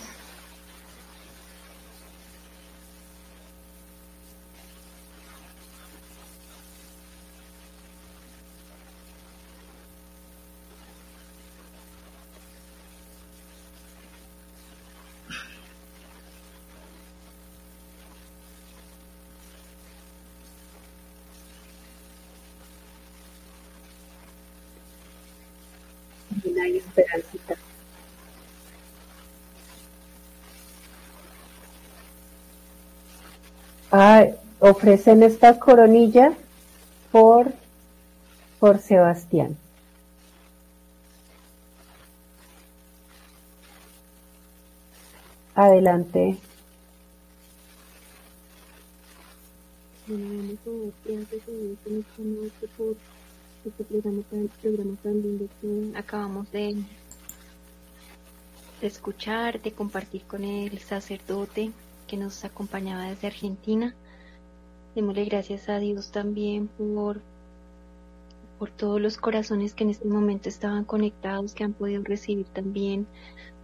hay esperancita. Ah, ofrecen esta coronilla por, por Sebastián. Adelante. Este programa tan, acabamos de escuchar, de compartir con el sacerdote que nos acompañaba desde Argentina. Démosle gracias a Dios también por, por todos los corazones que en este momento estaban conectados, que han podido recibir también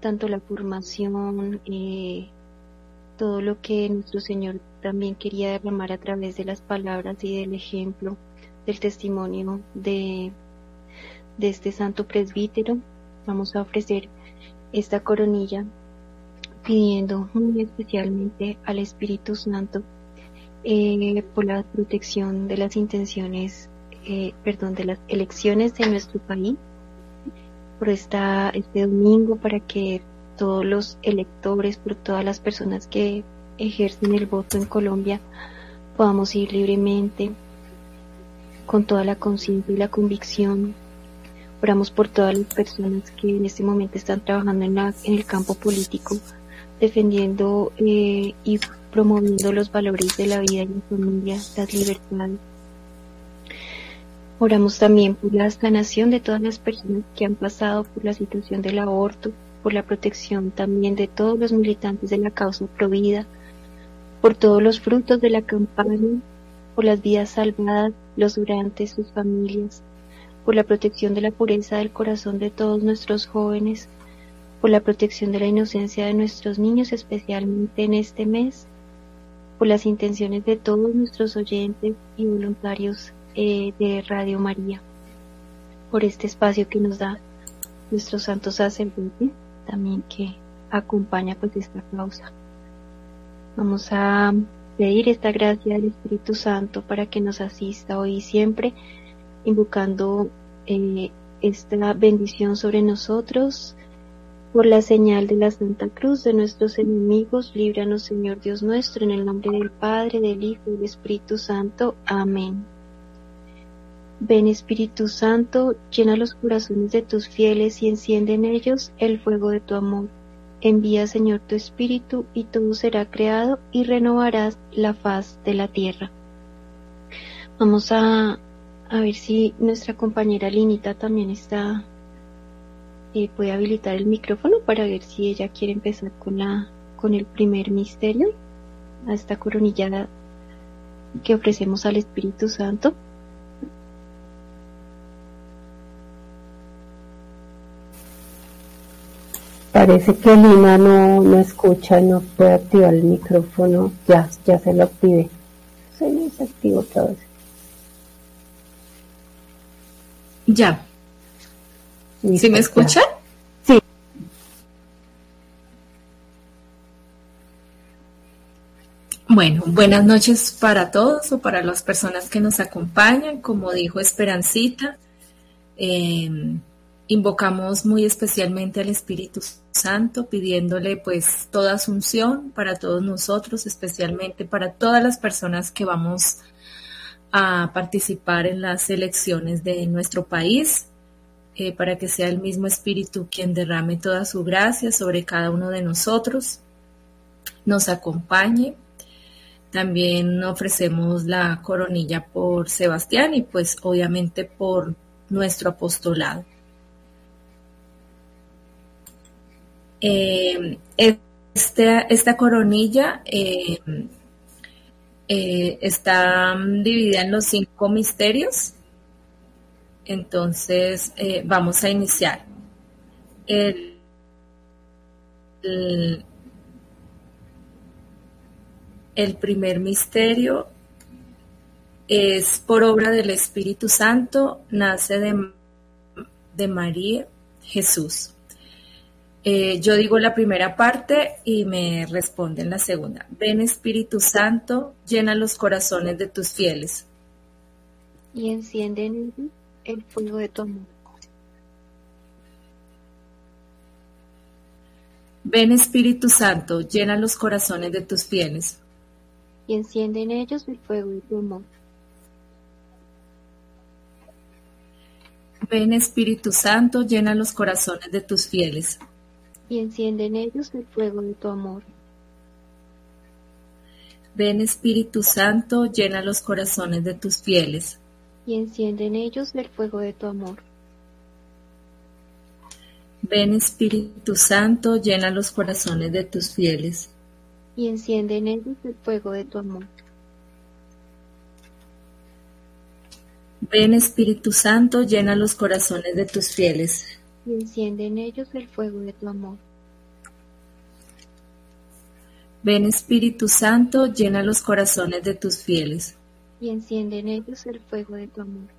tanto la formación, eh, todo lo que nuestro Señor también quería derramar a través de las palabras y del ejemplo del testimonio de, de este santo presbítero. Vamos a ofrecer esta coronilla pidiendo muy especialmente al Espíritu Santo eh, por la protección de las intenciones, eh, perdón, de las elecciones de nuestro país, por esta, este domingo para que todos los electores, por todas las personas que ejercen el voto en Colombia, podamos ir libremente con toda la conciencia y la convicción. Oramos por todas las personas que en este momento están trabajando en, en el campo político, defendiendo eh, y promoviendo los valores de la vida y la familia, las libertades. Oramos también por la sanación de todas las personas que han pasado por la situación del aborto, por la protección también de todos los militantes de la causa provida, por todos los frutos de la campaña por las vidas salvadas, los durantes, sus familias, por la protección de la pureza del corazón de todos nuestros jóvenes, por la protección de la inocencia de nuestros niños, especialmente en este mes, por las intenciones de todos nuestros oyentes y voluntarios eh, de Radio María, por este espacio que nos da nuestro santo sacerdote, también que acompaña pues esta causa. Vamos a pedir esta gracia del Espíritu Santo para que nos asista hoy y siempre, invocando eh, esta bendición sobre nosotros. Por la señal de la Santa Cruz de nuestros enemigos, líbranos Señor Dios nuestro, en el nombre del Padre, del Hijo y del Espíritu Santo. Amén. Ven Espíritu Santo, llena los corazones de tus fieles y enciende en ellos el fuego de tu amor Envía, Señor, tu Espíritu, y todo será creado, y renovarás la faz de la tierra. Vamos a, a ver si nuestra compañera Linita también está, eh, puede habilitar el micrófono para ver si ella quiere empezar con, la, con el primer misterio, a esta coronilla que ofrecemos al Espíritu Santo. Parece que Lina no, no escucha, no puede activar el micrófono. Ya, ya se lo active. Se desactiva otra vez. Ya. ¿Sí me escuchan? Sí. Bueno, buenas noches para todos o para las personas que nos acompañan. Como dijo Esperancita, eh, invocamos muy especialmente al Espíritu Santo, pidiéndole pues toda asunción para todos nosotros, especialmente para todas las personas que vamos a participar en las elecciones de nuestro país, eh, para que sea el mismo Espíritu quien derrame toda su gracia sobre cada uno de nosotros. nos acompañe. También ofrecemos la coronilla por Sebastián y pues obviamente por nuestro apostolado. Eh, esta, esta coronilla eh, está dividida en los cinco misterios. Entonces eh, vamos a iniciar. El, el, primer misterio es por obra del Espíritu Santo, nace de, de María Jesús. Eh, yo digo la primera parte y me responden la segunda. Ven Espíritu Santo, llena los corazones de tus fieles. y enciende en el fuego de tu amor. Ven Espíritu Santo, llena los corazones de tus fieles. y enciende en ellos el fuego de tu amor. Ven Espíritu Santo, llena los corazones de tus fieles. y enciende en ellos el fuego de tu amor. Ven Espíritu Santo, llena los corazones de tus fieles. Y enciende en ellos el fuego de tu amor. Ven Espíritu Santo, llena los corazones de tus fieles. y enciende en ellos el fuego de tu amor. Ven Espíritu Santo, llena los corazones de tus fieles. y enciende en ellos el fuego de tu amor. Ven Espíritu Santo, llena los corazones de tus fieles. Y enciende en ellos el fuego de tu amor.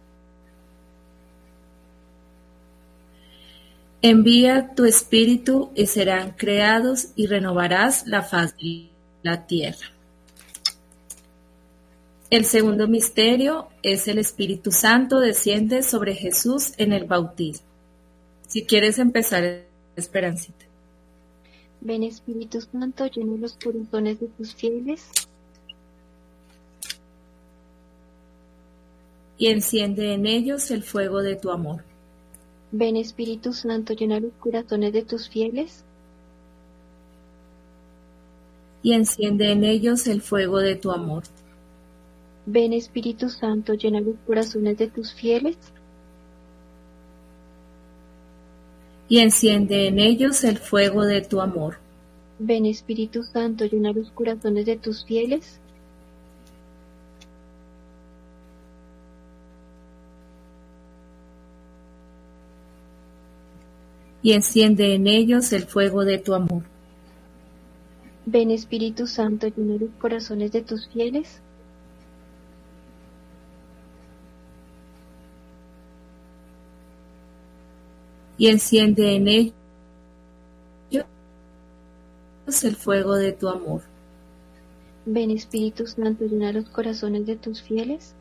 Envía tu Espíritu y serán creados y renovarás la faz de la tierra. El segundo misterio es el Espíritu Santo desciende sobre Jesús en el bautismo. Si quieres empezar, Esperancita. Ven Espíritu Santo, llena los corazones de tus fieles y enciende en ellos el fuego de tu amor. Ven Espíritu Santo, llena los corazones de tus fieles y enciende en ellos el fuego de tu amor. Ven Espíritu Santo, llena los corazones de tus fieles y enciende en ellos el fuego de tu amor. Ven Espíritu Santo, llena los corazones de tus fieles y enciende en ellos el fuego de tu amor. Ven Espíritu Santo, llena los corazones de tus fieles y enciende en ellos el fuego de tu amor. Ven Espíritu Santo, llena los corazones de tus fieles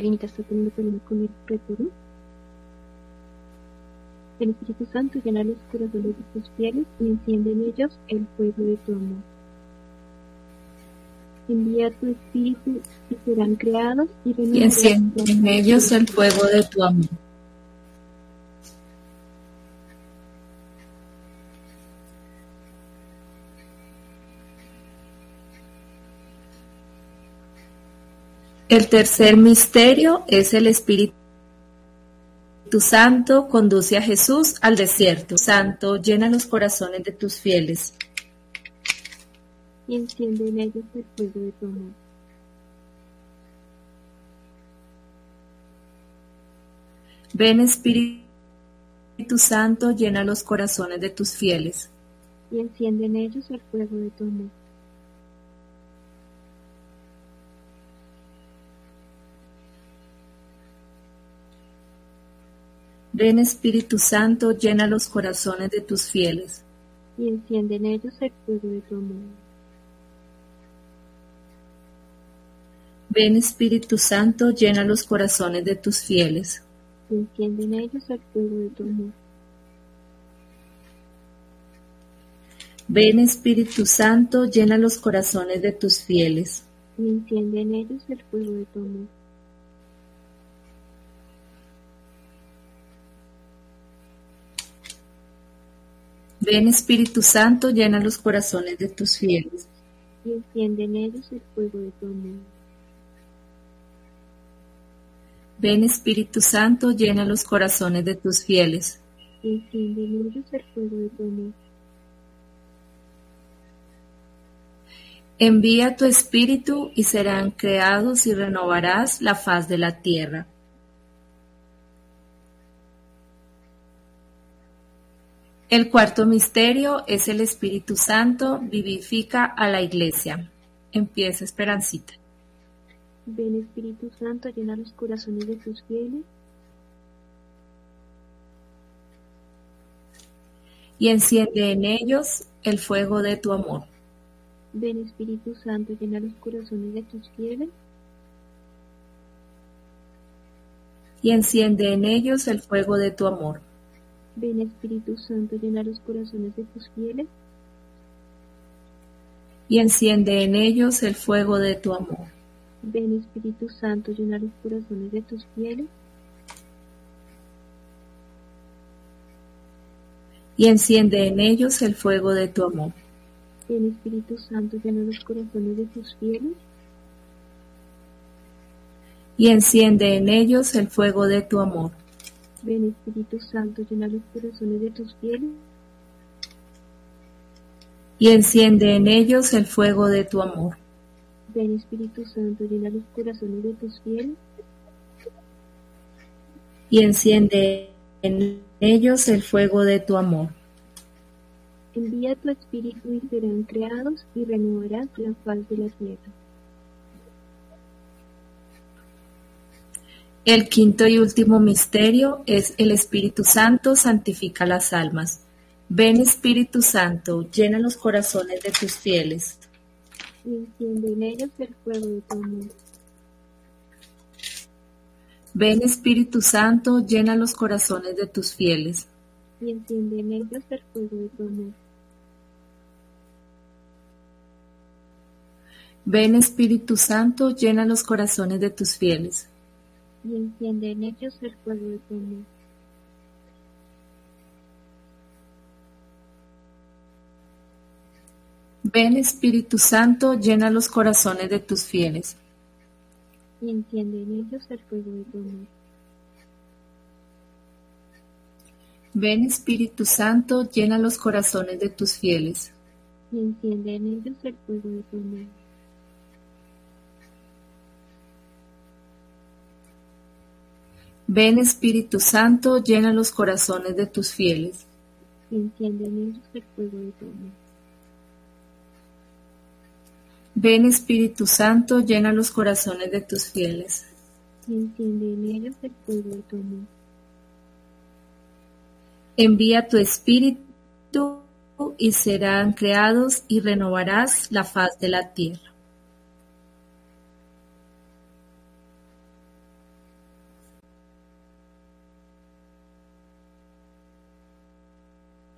Creo que Arenita está teniendo problemas con el. El Espíritu Santo llena los corazones de tus fieles y enciende en ellos el fuego de tu amor. Envía tu Espíritu y serán creados y Y enciende en ellos el fuego de tu amor. El tercer misterio es el Espíritu Santo conduce a Jesús al desierto. Santo, llena los corazones de tus fieles y enciende en ellos el fuego de tu amor. Ven Espíritu Santo, llena los corazones de tus fieles y enciende en ellos el fuego de tu amor. Ven Espíritu Santo, llena los corazones de tus fieles y enciende en ellos el fuego de tu amor. Ven Espíritu Santo, llena los corazones de tus fieles. y enciende en ellos el fuego de tu amor. Ven Espíritu Santo, llena los corazones de tus fieles. y enciende en ellos el fuego de tu amor. Ven Espíritu Santo, llena los corazones de tus fieles. y enciende en ellos el fuego de tu amor. Ven Espíritu Santo, llena los corazones de tus fieles. y enciende en ellos el fuego de tu amor. Envía tu Espíritu y serán creados y renovarás la faz de la tierra. El cuarto misterio es el Espíritu Santo vivifica a la iglesia. Empieza Esperancita. Ven Espíritu Santo, llena los corazones de tus fieles y enciende en ellos el fuego de tu amor. Ven Espíritu Santo, llena los corazones de tus fieles y enciende en ellos el fuego de tu amor. Ven Espíritu Santo, llena los corazones de tus fieles y enciende en ellos el fuego de tu amor. Ven Espíritu Santo, llena los corazones de tus fieles y enciende en ellos el fuego de tu amor. Ven Espíritu Santo, llena los corazones de tus fieles y enciende en ellos el fuego de tu amor. Ven Espíritu Santo, llena los corazones de tus fieles y enciende en ellos el fuego de tu amor. Ven Espíritu Santo, llena los corazones de tus fieles y enciende en ellos el fuego de tu amor. Envía tu Espíritu y serán creados y renovarás la faz de la tierra. El quinto y último misterio es el Espíritu Santo santifica las almas. Ven Espíritu Santo, llena los corazones de tus fieles y enciende en ellos el fuego de tu amor. Ven Espíritu Santo, llena los corazones de tus fieles y enciende en ellos el fuego de tu amor. Ven Espíritu Santo, llena los corazones de tus fieles y enciende en ellos el fuego de tu amor. Ven Espíritu Santo, llena los corazones de tus fieles y enciende en ellos el fuego de tu amor. Ven Espíritu Santo, llena los corazones de tus fieles y enciende en ellos el fuego de tu amor. Ven Espíritu Santo, llena los corazones de tus fieles y enciende en ellos el fuego de tu amor. Ven Espíritu Santo, llena los corazones de tus fieles y enciende en ellos el fuego de tu amor. Envía tu Espíritu y serán creados y renovarás la faz de la tierra.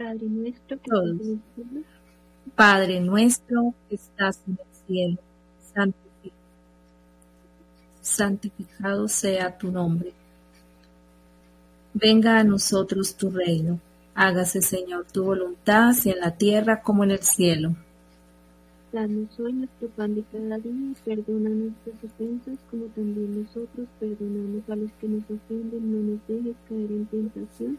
Padre nuestro que Todos. estás en el cielo, Padre nuestro que estás en el cielo, santifi- santificado sea tu nombre. Venga a nosotros tu reino. Hágase, Señor, tu voluntad, así en la tierra como en el cielo. danos hoy nuestro pan de cada día y perdona nuestras ofensas como también nosotros perdonamos a los que nos ofenden. No nos dejes caer en tentación.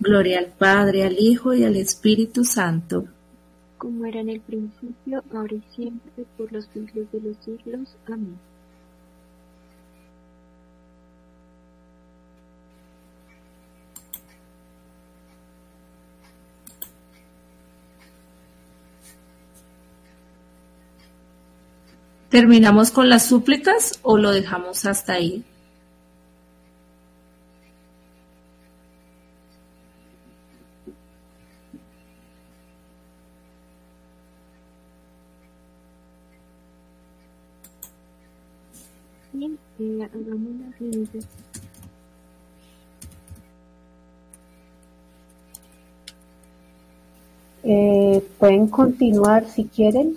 Gloria al Padre, al Hijo y al Espíritu Santo. Como era en el principio, ahora y siempre, por los siglos de los siglos. Amén. ¿Terminamos con las súplicas o lo dejamos hasta ahí? Eh, hagamos la siguiente. Eh, pueden continuar si quieren.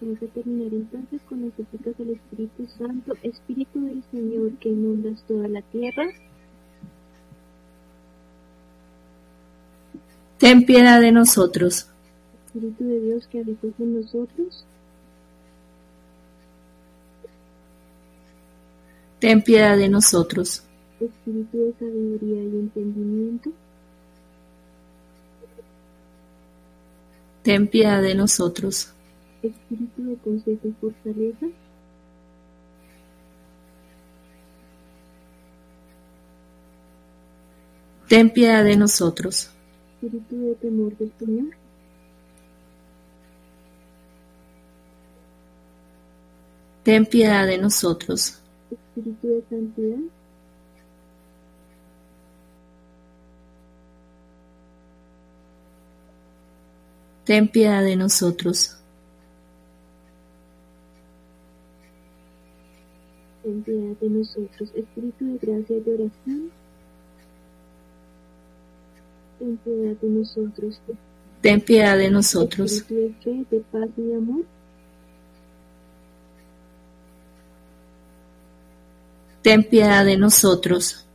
Vamos a terminar entonces con las súplicas del Espíritu Santo, Espíritu del Señor que inundas toda la tierra. Ten piedad de nosotros. Espíritu de Dios que habitas en nosotros. Ten piedad de nosotros. Espíritu de sabiduría y entendimiento. Ten piedad de nosotros. Espíritu de consejo y fortaleza. Ten piedad de nosotros. Espíritu de temor del Señor. Ten piedad de nosotros. Espíritu de santidad. Ten piedad de nosotros. Ten piedad de nosotros. Espíritu de gracia y de oración. Ten piedad de nosotros. Ten piedad de nosotros. Espíritu de fe, de paz y amor. Ten piedad de nosotros.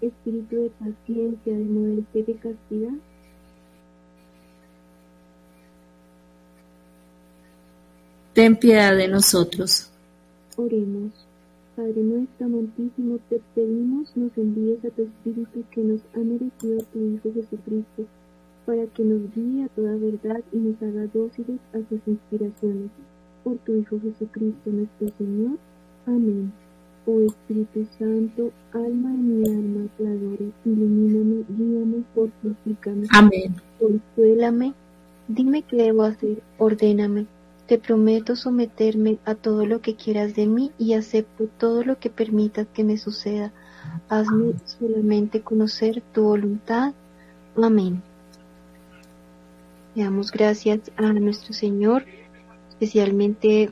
Espíritu de paciencia, de modestia y de castidad. Ten piedad de nosotros. Oremos. Padre nuestro amantísimo, te pedimos nos envíes a tu Espíritu que nos ha merecido tu Hijo Jesucristo, para que nos guíe a toda verdad y nos haga dóciles a sus inspiraciones. Por tu Hijo Jesucristo nuestro Señor. Amén. Oh Espíritu Santo, alma de mi alma, te adoro, ilumíname, guíame, fortifícame. Amén. Consuélame, dime qué debo hacer, ordéname. Te prometo someterme a todo lo que quieras de mí y acepto todo lo que permitas que me suceda. Hazme solamente conocer tu voluntad. Amén. Le damos gracias a nuestro Señor, especialmente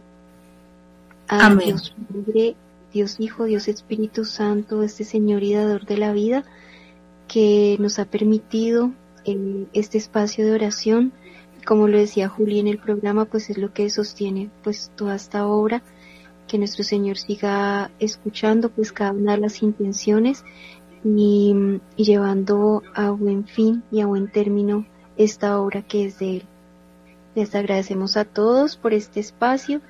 a Amén. Dios Padre, Dios Hijo, Dios Espíritu Santo, este Señor y dador de la vida, que nos ha permitido eh, este espacio de oración como lo decía Juli en el programa, pues es lo que sostiene pues toda esta obra, que nuestro Señor siga escuchando pues cada una de las intenciones y, llevando a buen fin y a buen término esta obra que es de Él. Les agradecemos a todos por este espacio,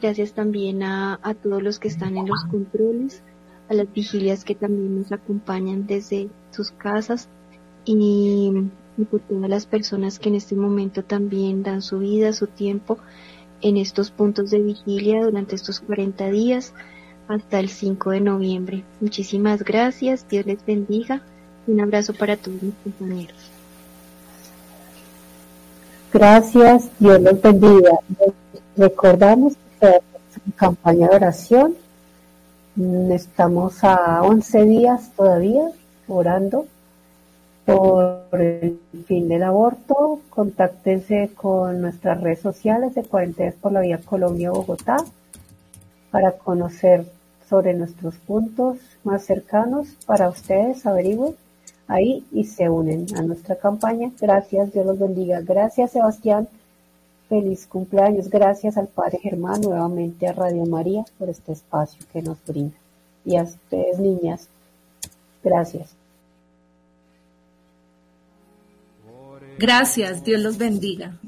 gracias también a, a todos los que están en los controles, a las vigilias que también nos acompañan desde sus casas y, y por todas las personas que en este momento también dan su vida, su tiempo en estos puntos de vigilia durante estos 40 días hasta el 5 de noviembre. Muchísimas gracias, Dios les bendiga y un abrazo para todos mis compañeros. Gracias, Dios los bendiga. Recordamos que campaña de oración. Estamos a 11 días todavía orando por el fin del aborto. Contáctense con nuestras redes sociales de Cuarentenas por la Vía Colombia Bogotá para conocer sobre nuestros puntos más cercanos para ustedes. Averigüen ahí y se unen a nuestra campaña. Gracias, Dios los bendiga. Gracias, Sebastián. Feliz cumpleaños. Gracias al Padre Germán, nuevamente a Radio María por este espacio que nos brinda. Y a ustedes, niñas, gracias. Gracias, Dios los bendiga.